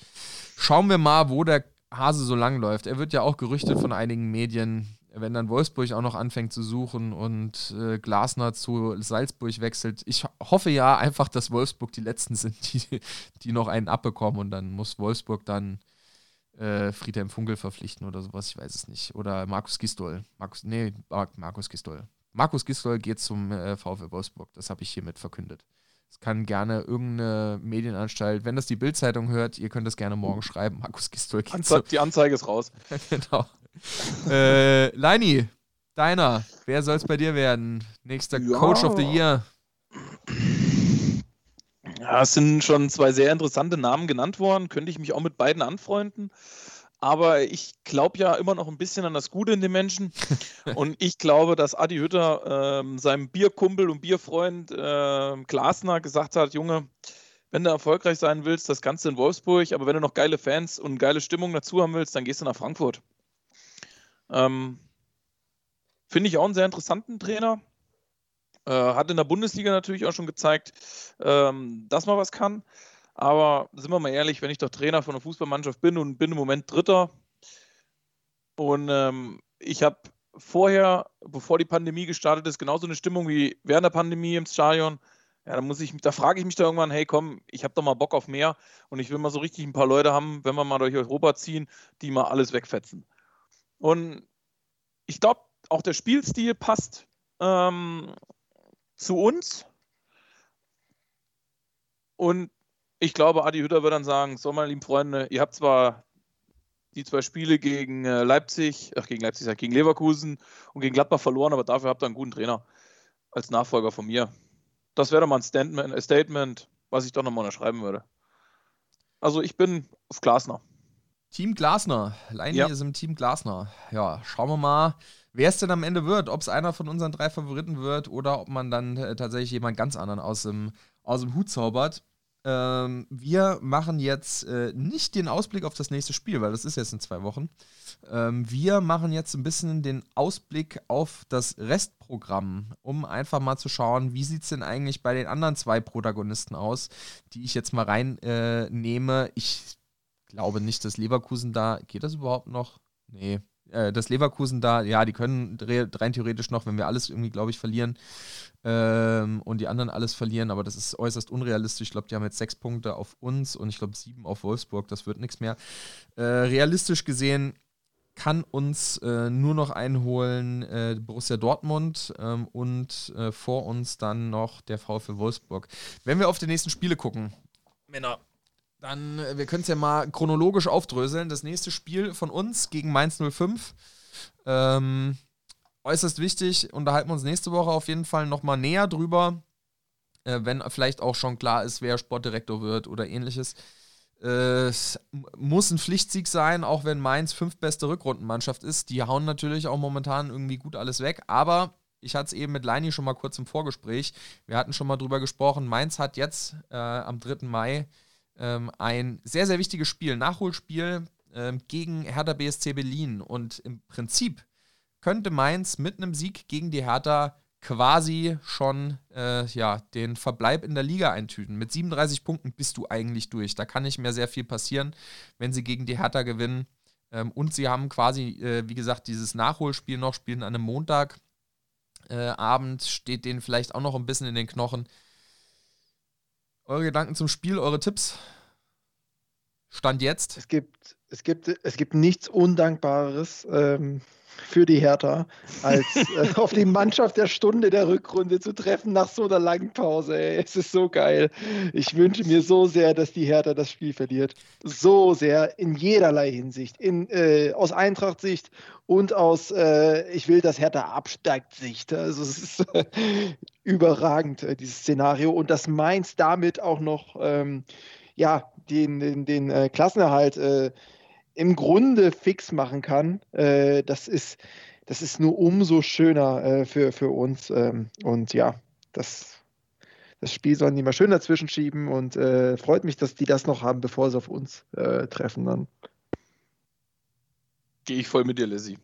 Schauen wir mal, wo der Hase so lang läuft. Er wird ja auch gerüchtet von einigen Medien, wenn dann Wolfsburg auch noch anfängt zu suchen und äh, Glasner zu Salzburg wechselt. Ich hoffe ja einfach, dass Wolfsburg die Letzten sind, die, die noch einen abbekommen und dann muss Wolfsburg dann äh, Friedhelm Funkel verpflichten oder sowas, ich weiß es nicht. Oder Markus Gistol. Markus, nee, Markus Gistol. Markus Gisdol geht zum äh, VfL Wolfsburg. Das habe ich hiermit verkündet. Es kann gerne irgendeine Medienanstalt, wenn das die Bildzeitung hört, ihr könnt das gerne morgen schreiben. Markus Gisdol geht Anze Die Anzeige ist raus. [LAUGHS] genau. äh, Leini, deiner, wer soll es bei dir werden? Nächster ja. Coach of the Year. Ja, es sind schon zwei sehr interessante Namen genannt worden. Könnte ich mich auch mit beiden anfreunden aber ich glaube ja immer noch ein bisschen an das Gute in den Menschen. [LAUGHS] und ich glaube, dass Adi Hütter äh, seinem Bierkumpel und Bierfreund äh, Glasner gesagt hat: Junge, wenn du erfolgreich sein willst, das Ganze in Wolfsburg, aber wenn du noch geile Fans und geile Stimmung dazu haben willst, dann gehst du nach Frankfurt. Ähm, Finde ich auch einen sehr interessanten Trainer. Äh, hat in der Bundesliga natürlich auch schon gezeigt, ähm, dass man was kann. Aber sind wir mal ehrlich, wenn ich doch Trainer von einer Fußballmannschaft bin und bin im Moment Dritter und ähm, ich habe vorher, bevor die Pandemie gestartet ist, genauso eine Stimmung wie während der Pandemie im Stadion. Ja, da muss ich, da frage ich mich da irgendwann, hey komm, ich habe doch mal Bock auf mehr und ich will mal so richtig ein paar Leute haben, wenn wir mal durch Europa ziehen, die mal alles wegfetzen. Und ich glaube, auch der Spielstil passt ähm, zu uns Und ich glaube, Adi Hütter wird dann sagen: So, meine lieben Freunde, ihr habt zwar die zwei Spiele gegen äh, Leipzig, ach, gegen Leipzig, gegen Leverkusen und gegen Gladbach verloren, aber dafür habt ihr einen guten Trainer als Nachfolger von mir. Das wäre doch mal ein Statement, ein Statement, was ich doch nochmal unterschreiben würde. Also ich bin auf Glasner. Team Glasner. Leini ja. ist im Team Glasner. Ja, schauen wir mal, wer es denn am Ende wird. Ob es einer von unseren drei Favoriten wird oder ob man dann äh, tatsächlich jemand ganz anderen aus dem, aus dem Hut zaubert. Ähm, wir machen jetzt äh, nicht den Ausblick auf das nächste Spiel, weil das ist jetzt in zwei Wochen. Ähm, wir machen jetzt ein bisschen den Ausblick auf das Restprogramm, um einfach mal zu schauen, wie sieht es denn eigentlich bei den anderen zwei Protagonisten aus, die ich jetzt mal reinnehme. Äh, ich glaube nicht, dass Leverkusen da. Geht das überhaupt noch? Nee, äh, dass Leverkusen da, ja, die können rein theoretisch noch, wenn wir alles irgendwie, glaube ich, verlieren ähm, und die anderen alles verlieren, aber das ist äußerst unrealistisch. Ich glaube, die haben jetzt sechs Punkte auf uns und ich glaube sieben auf Wolfsburg, das wird nichts mehr. Äh, realistisch gesehen kann uns äh, nur noch einholen äh, Borussia Dortmund ähm, und äh, vor uns dann noch der VfL Wolfsburg. Wenn wir auf die nächsten Spiele gucken, Männer, dann, äh, wir können es ja mal chronologisch aufdröseln. Das nächste Spiel von uns gegen Mainz 05. Ähm, äußerst wichtig. Unterhalten wir uns nächste Woche auf jeden Fall nochmal näher drüber. Äh, wenn vielleicht auch schon klar ist, wer Sportdirektor wird oder ähnliches. Äh, es muss ein Pflichtsieg sein, auch wenn Mainz fünf beste Rückrundenmannschaft ist. Die hauen natürlich auch momentan irgendwie gut alles weg. Aber ich hatte es eben mit Leini schon mal kurz im Vorgespräch. Wir hatten schon mal drüber gesprochen. Mainz hat jetzt äh, am 3. Mai ähm, ein sehr, sehr wichtiges Spiel, Nachholspiel ähm, gegen Hertha BSC Berlin. Und im Prinzip könnte Mainz mit einem Sieg gegen die Hertha quasi schon äh, ja, den Verbleib in der Liga eintüten. Mit 37 Punkten bist du eigentlich durch. Da kann nicht mehr sehr viel passieren, wenn sie gegen die Hertha gewinnen. Ähm, und sie haben quasi, äh, wie gesagt, dieses Nachholspiel noch, spielen an einem Montagabend, äh, steht denen vielleicht auch noch ein bisschen in den Knochen. Eure Gedanken zum Spiel, eure Tipps? Stand jetzt? Es gibt, es gibt, es gibt nichts Undankbareres ähm, für die Hertha, als äh, [LAUGHS] auf die Mannschaft der Stunde der Rückrunde zu treffen nach so einer langen Pause. Ey. Es ist so geil. Ich wünsche mir so sehr, dass die Hertha das Spiel verliert. So sehr, in jederlei Hinsicht. In, äh, aus Eintracht-Sicht und aus äh, Ich will, dass Hertha absteigt Sicht. Also es ist überragend, äh, dieses Szenario. Und dass Mainz damit auch noch ähm, ja, den, den, den äh, Klassenerhalt äh, im Grunde fix machen kann, äh, das, ist, das ist nur umso schöner äh, für, für uns. Ähm, und ja, das, das Spiel sollen die mal schön dazwischen schieben und äh, freut mich, dass die das noch haben, bevor sie auf uns treffen dann. Gehe ich voll mit dir, Lizzie.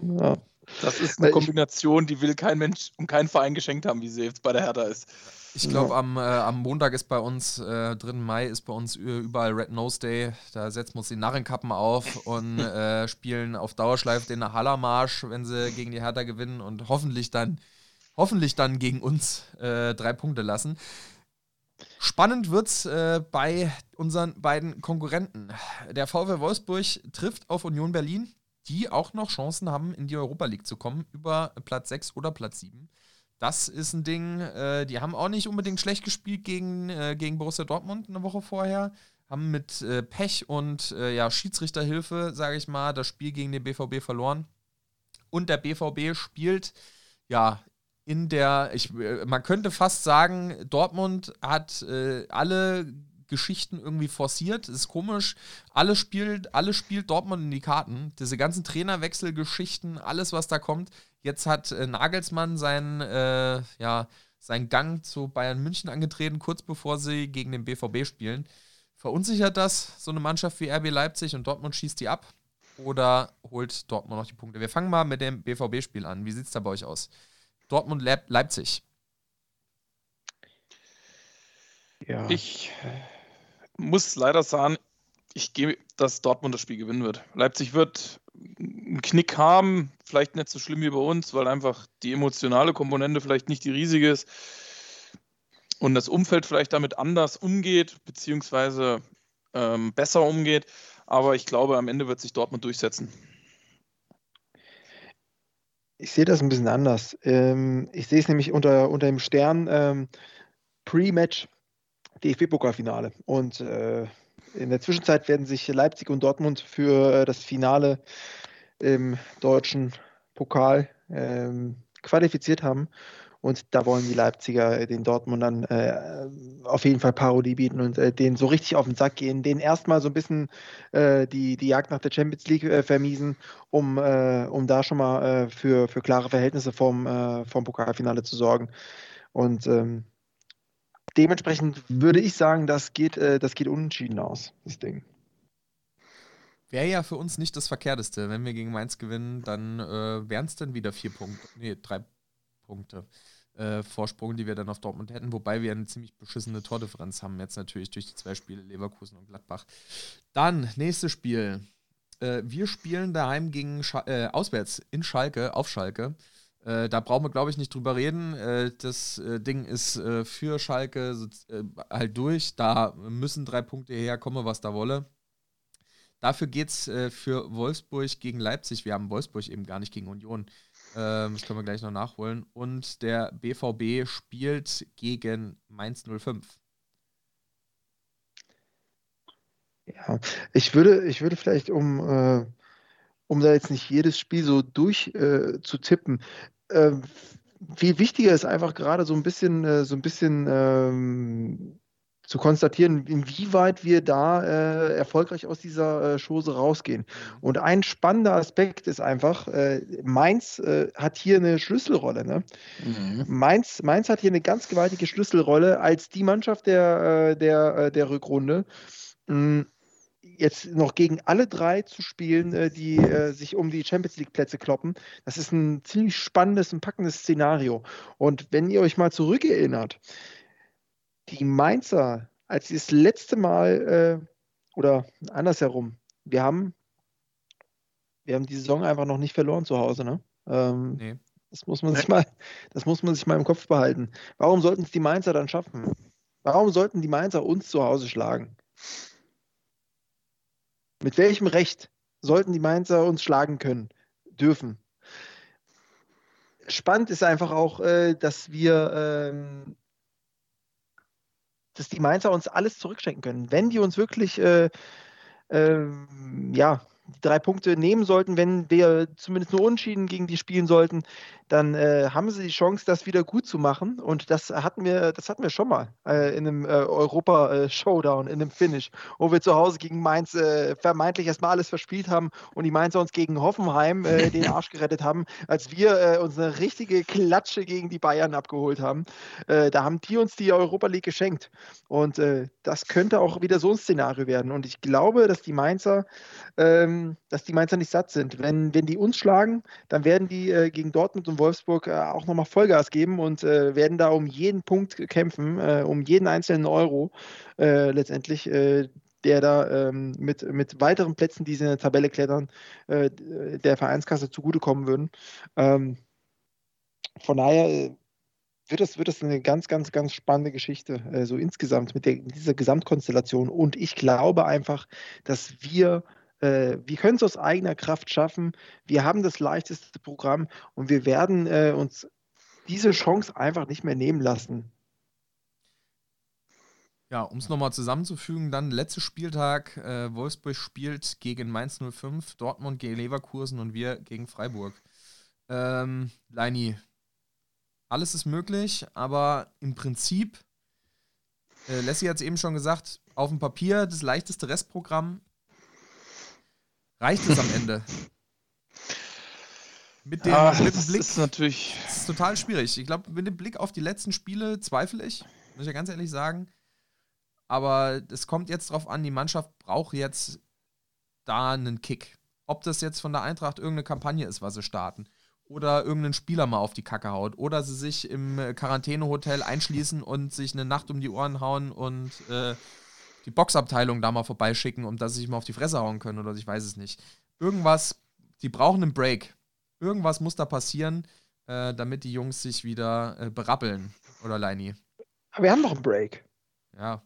Ja. Das ist eine Kombination, die will kein Mensch und kein Verein geschenkt haben, wie sie jetzt bei der Hertha ist. Ich glaube, ja. am, äh, am Montag ist bei uns, äh, 3. Mai ist bei uns überall Red Nose Day. Da setzen wir uns die Narrenkappen auf und [LAUGHS] äh, spielen auf Dauerschleife den Hallermarsch, wenn sie gegen die Hertha gewinnen und hoffentlich dann, hoffentlich dann gegen uns äh, drei Punkte lassen. Spannend wird es äh, bei unseren beiden Konkurrenten. Der VW Wolfsburg trifft auf Union Berlin die auch noch Chancen haben, in die Europa League zu kommen, über Platz 6 oder Platz 7. Das ist ein Ding, äh, die haben auch nicht unbedingt schlecht gespielt gegen, äh, gegen Borussia Dortmund eine Woche vorher. Haben mit äh, Pech und äh, ja, Schiedsrichterhilfe, sage ich mal, das Spiel gegen den BVB verloren. Und der BVB spielt ja in der, ich, äh, man könnte fast sagen, Dortmund hat äh, alle Geschichten irgendwie forciert. Das ist komisch. Alles spielt, alles spielt Dortmund in die Karten. Diese ganzen Trainerwechselgeschichten, alles, was da kommt. Jetzt hat äh, Nagelsmann seinen, äh, ja, seinen Gang zu Bayern München angetreten, kurz bevor sie gegen den BVB spielen. Verunsichert das so eine Mannschaft wie RB Leipzig und Dortmund schießt die ab? Oder holt Dortmund noch die Punkte? Wir fangen mal mit dem BVB-Spiel an. Wie sieht es da bei euch aus? Dortmund Leipzig. Ja. Ich muss leider sagen, ich gehe, dass Dortmund das Spiel gewinnen wird. Leipzig wird einen Knick haben, vielleicht nicht so schlimm wie bei uns, weil einfach die emotionale Komponente vielleicht nicht die riesige ist und das Umfeld vielleicht damit anders umgeht, beziehungsweise ähm, besser umgeht. Aber ich glaube, am Ende wird sich Dortmund durchsetzen. Ich sehe das ein bisschen anders. Ähm, ich sehe es nämlich unter, unter dem Stern ähm, Pre-Match DFB-Pokalfinale. Und äh, in der Zwischenzeit werden sich Leipzig und Dortmund für äh, das Finale im deutschen Pokal ähm, qualifiziert haben. Und da wollen die Leipziger den Dortmundern äh, auf jeden Fall Parodie bieten und äh, denen so richtig auf den Sack gehen, denen erstmal so ein bisschen äh, die, die Jagd nach der Champions League äh, vermiesen, um, äh, um da schon mal für, für klare Verhältnisse vom, vom Pokalfinale zu sorgen. Und ähm, dementsprechend würde ich sagen, das geht, das geht unentschieden aus, das Ding. Wäre ja für uns nicht das Verkehrteste. Wenn wir gegen Mainz gewinnen, dann äh, wären es dann wieder vier Punkte. Nee, drei Punkte äh, Vorsprung, die wir dann auf Dortmund hätten, wobei wir eine ziemlich beschissene Tordifferenz haben, jetzt natürlich durch die zwei Spiele Leverkusen und Gladbach. Dann, nächstes Spiel. Äh, wir spielen daheim gegen Sch äh, auswärts in Schalke, auf Schalke. Äh, da brauchen wir, glaube ich, nicht drüber reden. Äh, das äh, Ding ist für Schalke halt durch. Da müssen drei Punkte herkommen, was da wolle. Dafür geht es für Wolfsburg gegen Leipzig. Wir haben Wolfsburg eben gar nicht gegen Union. Ähm, das können wir gleich noch nachholen. Und der BVB spielt gegen Mainz 05. Ja, ich würde, ich würde vielleicht, um, äh, um da jetzt nicht jedes Spiel so durch äh, zu tippen, äh, viel wichtiger ist einfach gerade so ein bisschen, äh, so ein bisschen ähm, zu konstatieren, inwieweit wir da äh, erfolgreich aus dieser äh, Chose rausgehen. Mhm. Und ein spannender Aspekt ist einfach, äh, Mainz äh, hat hier eine Schlüsselrolle. Ne? Mhm. Mainz, Mainz hat hier eine ganz gewaltige Schlüsselrolle als die Mannschaft der, äh, der, äh, der Rückrunde. Mhm. Jetzt noch gegen alle drei zu spielen, die sich um die Champions League-Plätze kloppen, das ist ein ziemlich spannendes und packendes Szenario. Und wenn ihr euch mal zurückerinnert, die Mainzer, als sie das letzte Mal, äh, oder andersherum, wir haben, wir haben die Saison einfach noch nicht verloren zu Hause, ne? Ähm, nee. Das muss man sich mal, das muss man sich mal im Kopf behalten. Warum sollten es die Mainzer dann schaffen? Warum sollten die Mainzer uns zu Hause schlagen? Mit welchem Recht sollten die Mainzer uns schlagen können, dürfen? Spannend ist einfach auch, äh, dass wir ähm, dass die Mainzer uns alles zurückschenken können. Wenn die uns wirklich äh, äh, ja, die drei Punkte nehmen sollten, wenn wir zumindest nur Unschieden gegen die spielen sollten, dann äh, haben sie die Chance, das wieder gut zu machen. Und das hatten wir, das hatten wir schon mal äh, in einem äh, Europa-Showdown, in einem Finish, wo wir zu Hause gegen Mainz äh, vermeintlich erstmal alles verspielt haben und die Mainzer uns gegen Hoffenheim äh, [LAUGHS] den Arsch gerettet haben, als wir äh, uns eine richtige Klatsche gegen die Bayern abgeholt haben. da haben die uns die Europa League geschenkt. Und das könnte auch wieder so ein Szenario werden. Und ich glaube, dass die Mainzer, ähm, dass die Mainzer nicht satt sind. Wenn, wenn die uns schlagen, dann werden die gegen Dortmund und Wolfsburg äh, auch nochmal Vollgas geben und äh, werden da um jeden Punkt kämpfen, äh, um jeden einzelnen Euro äh, letztendlich, äh, der da ähm, mit, mit weiteren Plätzen, die sie in der Tabelle klettern, äh, der Vereinskasse zugutekommen würden. Ähm, von daher wird es, wird eine ganz, ganz, ganz spannende Geschichte, so insgesamt mit der, dieser Gesamtkonstellation. Und ich glaube einfach, dass wir äh, wir können es aus eigener Kraft schaffen. Wir haben das leichteste Programm und wir werden äh, uns diese Chance einfach nicht mehr nehmen lassen. Ja, um es nochmal zusammenzufügen, dann letzter Spieltag, äh, Wolfsburg spielt gegen Mainz 05, Dortmund gegen Leverkusen und wir gegen Freiburg. Ähm, Leini, alles ist möglich, aber im Prinzip, äh, Leslie hat es eben schon gesagt, auf dem Papier das leichteste Restprogramm, Reicht es am Ende? Mit dem, Ach, mit dem Blick. Das ist natürlich. Das ist total schwierig. Ich glaube, mit dem Blick auf die letzten Spiele zweifle ich, muss ich ja ganz ehrlich sagen. Aber es kommt jetzt drauf an, die Mannschaft braucht jetzt da einen Kick. Ob das jetzt von der Eintracht irgendeine Kampagne ist, was sie starten. Oder irgendeinen Spieler mal auf die Kacke haut. Oder sie sich im Quarantänehotel einschließen und sich eine Nacht um die Ohren hauen und äh, die Boxabteilung da mal vorbeischicken, um dass sie sich mal auf die Fresse hauen können oder ich weiß es nicht. Irgendwas, die brauchen einen Break. Irgendwas muss da passieren, äh, damit die Jungs sich wieder äh, berappeln. Oder Leini? Aber wir haben doch einen Break. Ja.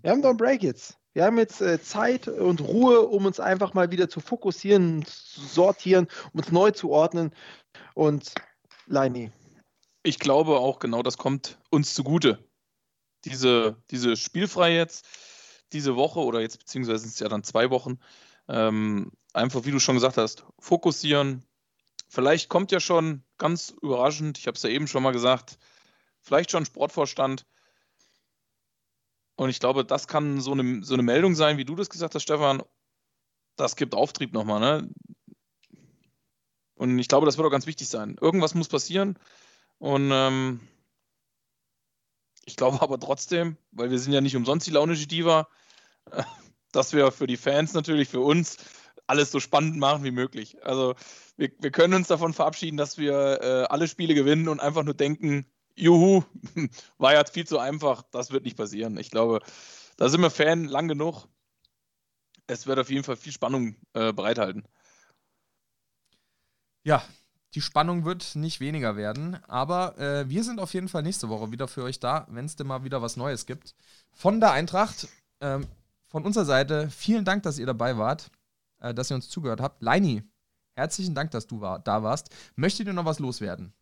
Wir haben doch einen Break jetzt. Wir haben jetzt äh, Zeit und Ruhe, um uns einfach mal wieder zu fokussieren, zu sortieren, um uns neu zu ordnen. Und Leini. Ich glaube auch genau, das kommt uns zugute. diese, diese spielfrei jetzt, diese Woche oder jetzt beziehungsweise sind es ja dann zwei Wochen, ähm, einfach wie du schon gesagt hast, fokussieren. Vielleicht kommt ja schon ganz überraschend, ich habe es ja eben schon mal gesagt, vielleicht schon Sportvorstand. Und ich glaube, das kann so eine, so eine Meldung sein, wie du das gesagt hast, Stefan. Das gibt Auftrieb nochmal. Ne? Und ich glaube, das wird auch ganz wichtig sein. Irgendwas muss passieren. Und ähm, ich glaube [LAUGHS] aber trotzdem, weil wir sind ja nicht umsonst die launische Diva, dass wir für die Fans natürlich, für uns, alles so spannend machen wie möglich. Also wir, wir können uns davon verabschieden, dass wir äh, alle Spiele gewinnen und einfach nur denken, juhu, [LAUGHS] war ja viel zu einfach, das wird nicht passieren. Ich glaube, da sind wir Fan lang genug. Es wird auf jeden Fall viel Spannung äh, bereithalten. Ja, die Spannung wird nicht weniger werden, aber äh, wir sind auf jeden Fall nächste Woche wieder für euch da, wenn es denn mal wieder was Neues gibt. Von der Eintracht, ähm, von unserer Seite, vielen Dank, dass ihr dabei wart, äh, dass ihr uns zugehört habt. Leini, herzlichen Dank, dass du war, da warst. Möchtet ihr noch was loswerden?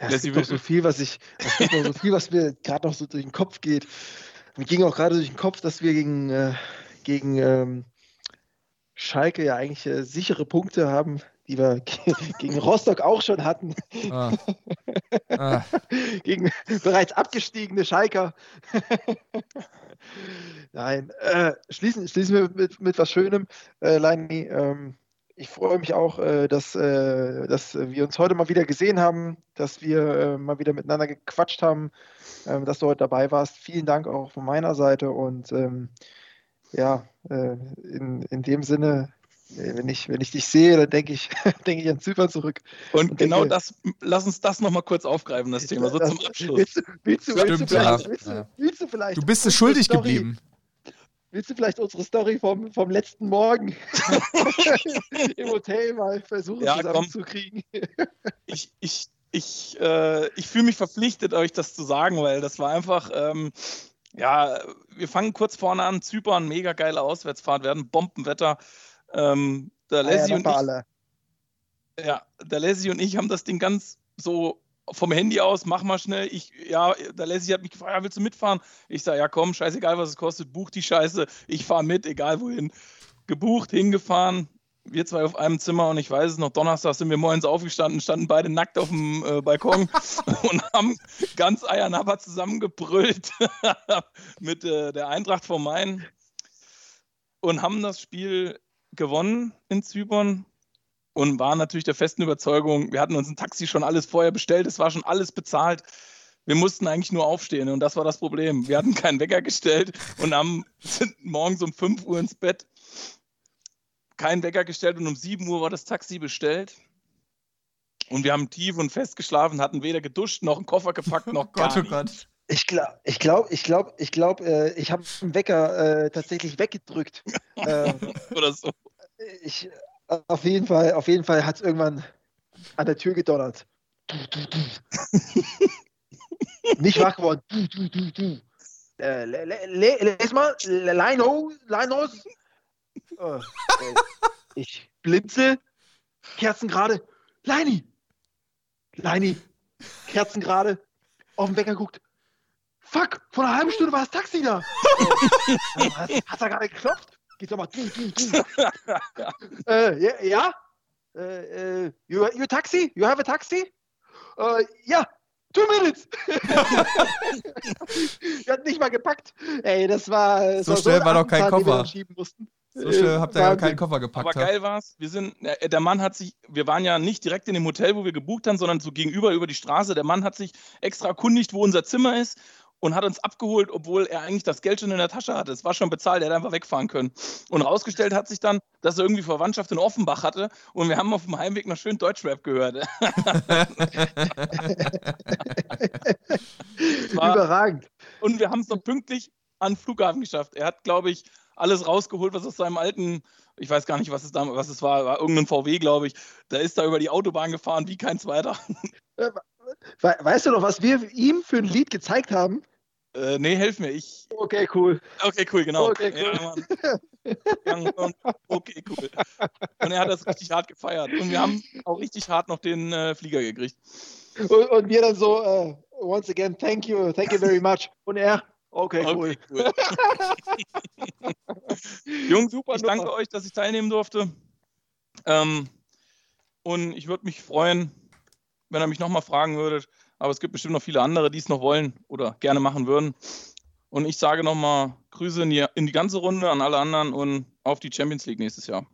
Ja, es gibt noch so viel, was ich, es gibt noch so viel, was mir gerade noch so durch den Kopf geht. Mir ging auch gerade durch den Kopf, dass wir gegen, äh, gegen ähm, Schalke ja eigentlich äh, sichere Punkte haben, die wir gegen Rostock auch schon hatten. Ah. [LAUGHS] Ah. gegen bereits abgestiegene Schalker. Nein, äh, schließen, schließen wir mit, mit was Schönem, äh, Leini. Ähm, ich freue mich auch, äh, dass, äh, dass wir uns heute mal wieder gesehen haben, dass wir äh, mal wieder miteinander gequatscht haben, ähm, dass du heute dabei warst. Vielen Dank auch von meiner Seite und ähm, ja, in, in dem Sinne, wenn ich, wenn ich dich sehe, dann denke ich, [LAUGHS] denke ich an Zypern zurück. Und, und genau denke, das, lass uns das nochmal kurz aufgreifen, das [LAUGHS] Thema, so das, zum Abschluss. Willst du, willst du, willst du, vielleicht, willst du, willst du vielleicht, du bist es schuldig Story, geblieben. Willst du vielleicht unsere Story vom, vom letzten Morgen [LAUGHS] im Hotel mal versuchen ja, zusammenzukriegen? ich ich, ich, äh, ich fühle mich verpflichtet, euch das zu sagen, weil das war einfach, ähm, ja, wir fangen kurz vorne an, Zypern, mega geile Auswärtsfahrt, werden Bombenwetter. Ähm, der Leslie ah, ja, und ich, ja, der Leslie und ich haben das Ding ganz so vom Handy aus, mach mal schnell. Ich, ja, der Leslie hat mich gefragt, ja, willst du mitfahren? Ich sage, ja komm, scheißegal, was es kostet, buch die Scheiße, ich fahre mit, egal wohin. Gebucht, hingefahren, wir zwei auf einem Zimmer und ich weiß es noch, Donnerstag sind wir morgens aufgestanden, standen beide nackt auf dem äh, Balkon [LAUGHS] und haben ganz Eiernapper zusammengebrüllt [LAUGHS] mit äh, der Eintracht vom Main und haben das Spiel gewonnen in Zypern und waren natürlich der festen Überzeugung, wir hatten uns ein Taxi schon alles vorher bestellt, es war schon alles bezahlt. Wir mussten eigentlich nur aufstehen und das war das Problem. Wir hatten keinen Wecker gestellt und haben, [LAUGHS] sind morgens um 5 Uhr ins Bett. Keinen Wecker gestellt und um 7 Uhr war das Taxi bestellt. Und wir haben tief und fest geschlafen, hatten weder geduscht noch einen Koffer gepackt noch [LAUGHS] oh Gott, gar oh Gott. Ich glaube, ich glaube, ich glaube, ich glaube, äh, ich habe den Wecker äh, tatsächlich weggedrückt. [LAUGHS] äh, Oder so. Ich, auf jeden Fall, auf jeden Fall hat es irgendwann an der Tür gedonnert. [LAUGHS] Nicht wach geworden. Äh, les mal, Lino, Linos. Oh, ich blinze, Kerzen gerade. Leini! Leini! Kerzen gerade. Auf den Wecker guckt. Fuck, vor einer halben Stunde war das Taxi da. [LAUGHS] hat er gerade geklopft? Geht doch mal. äh, ja? ja? Äh, you, you taxi? You have a taxi? Äh, ja, two minutes. [LAUGHS] er hat nicht mal gepackt. Ey, das war. So war schnell so war doch kein Koffer. So schnell habt ihr ja keinen Koffer gepackt. Aber geil war's. Wir sind, der Mann hat sich, wir waren ja nicht direkt in dem Hotel, wo wir gebucht haben, sondern so gegenüber über die Straße. Der Mann hat sich extra erkundigt, wo unser Zimmer ist und hat uns abgeholt, obwohl er eigentlich das Geld schon in der Tasche hatte. Es war schon bezahlt, er hätte einfach wegfahren können. Und rausgestellt hat sich dann, dass er irgendwie Verwandtschaft in Offenbach hatte und wir haben auf dem Heimweg noch schön Deutschrap gehört. [LAUGHS] Überragend. Und wir haben es noch pünktlich an den Flughafen geschafft. Er hat, glaube ich, alles rausgeholt, was aus seinem alten, ich weiß gar nicht, was es, da, was es war, war irgendein VW, glaube ich. Der ist da über die Autobahn gefahren wie kein zweiter. Weißt du noch, was wir ihm für ein Lied gezeigt haben? Äh, nee, helf mir. Ich... Okay, cool. Okay, cool, genau. Okay, cool. Ja, okay, cool. Und er hat das richtig hart gefeiert. Und wir haben auch richtig hart noch den äh, Flieger gekriegt. Und, und wir dann so, uh, once again, thank you, thank you very much. Und er, okay, cool. Okay, cool. [LAUGHS] Jungs, super, ich danke euch, dass ich teilnehmen durfte. Ähm, und ich würde mich freuen, wenn ihr mich nochmal fragen würdet. Aber es gibt bestimmt noch viele andere, die es noch wollen oder gerne machen würden. Und ich sage nochmal Grüße in die, in die ganze Runde an alle anderen und auf die Champions League nächstes Jahr.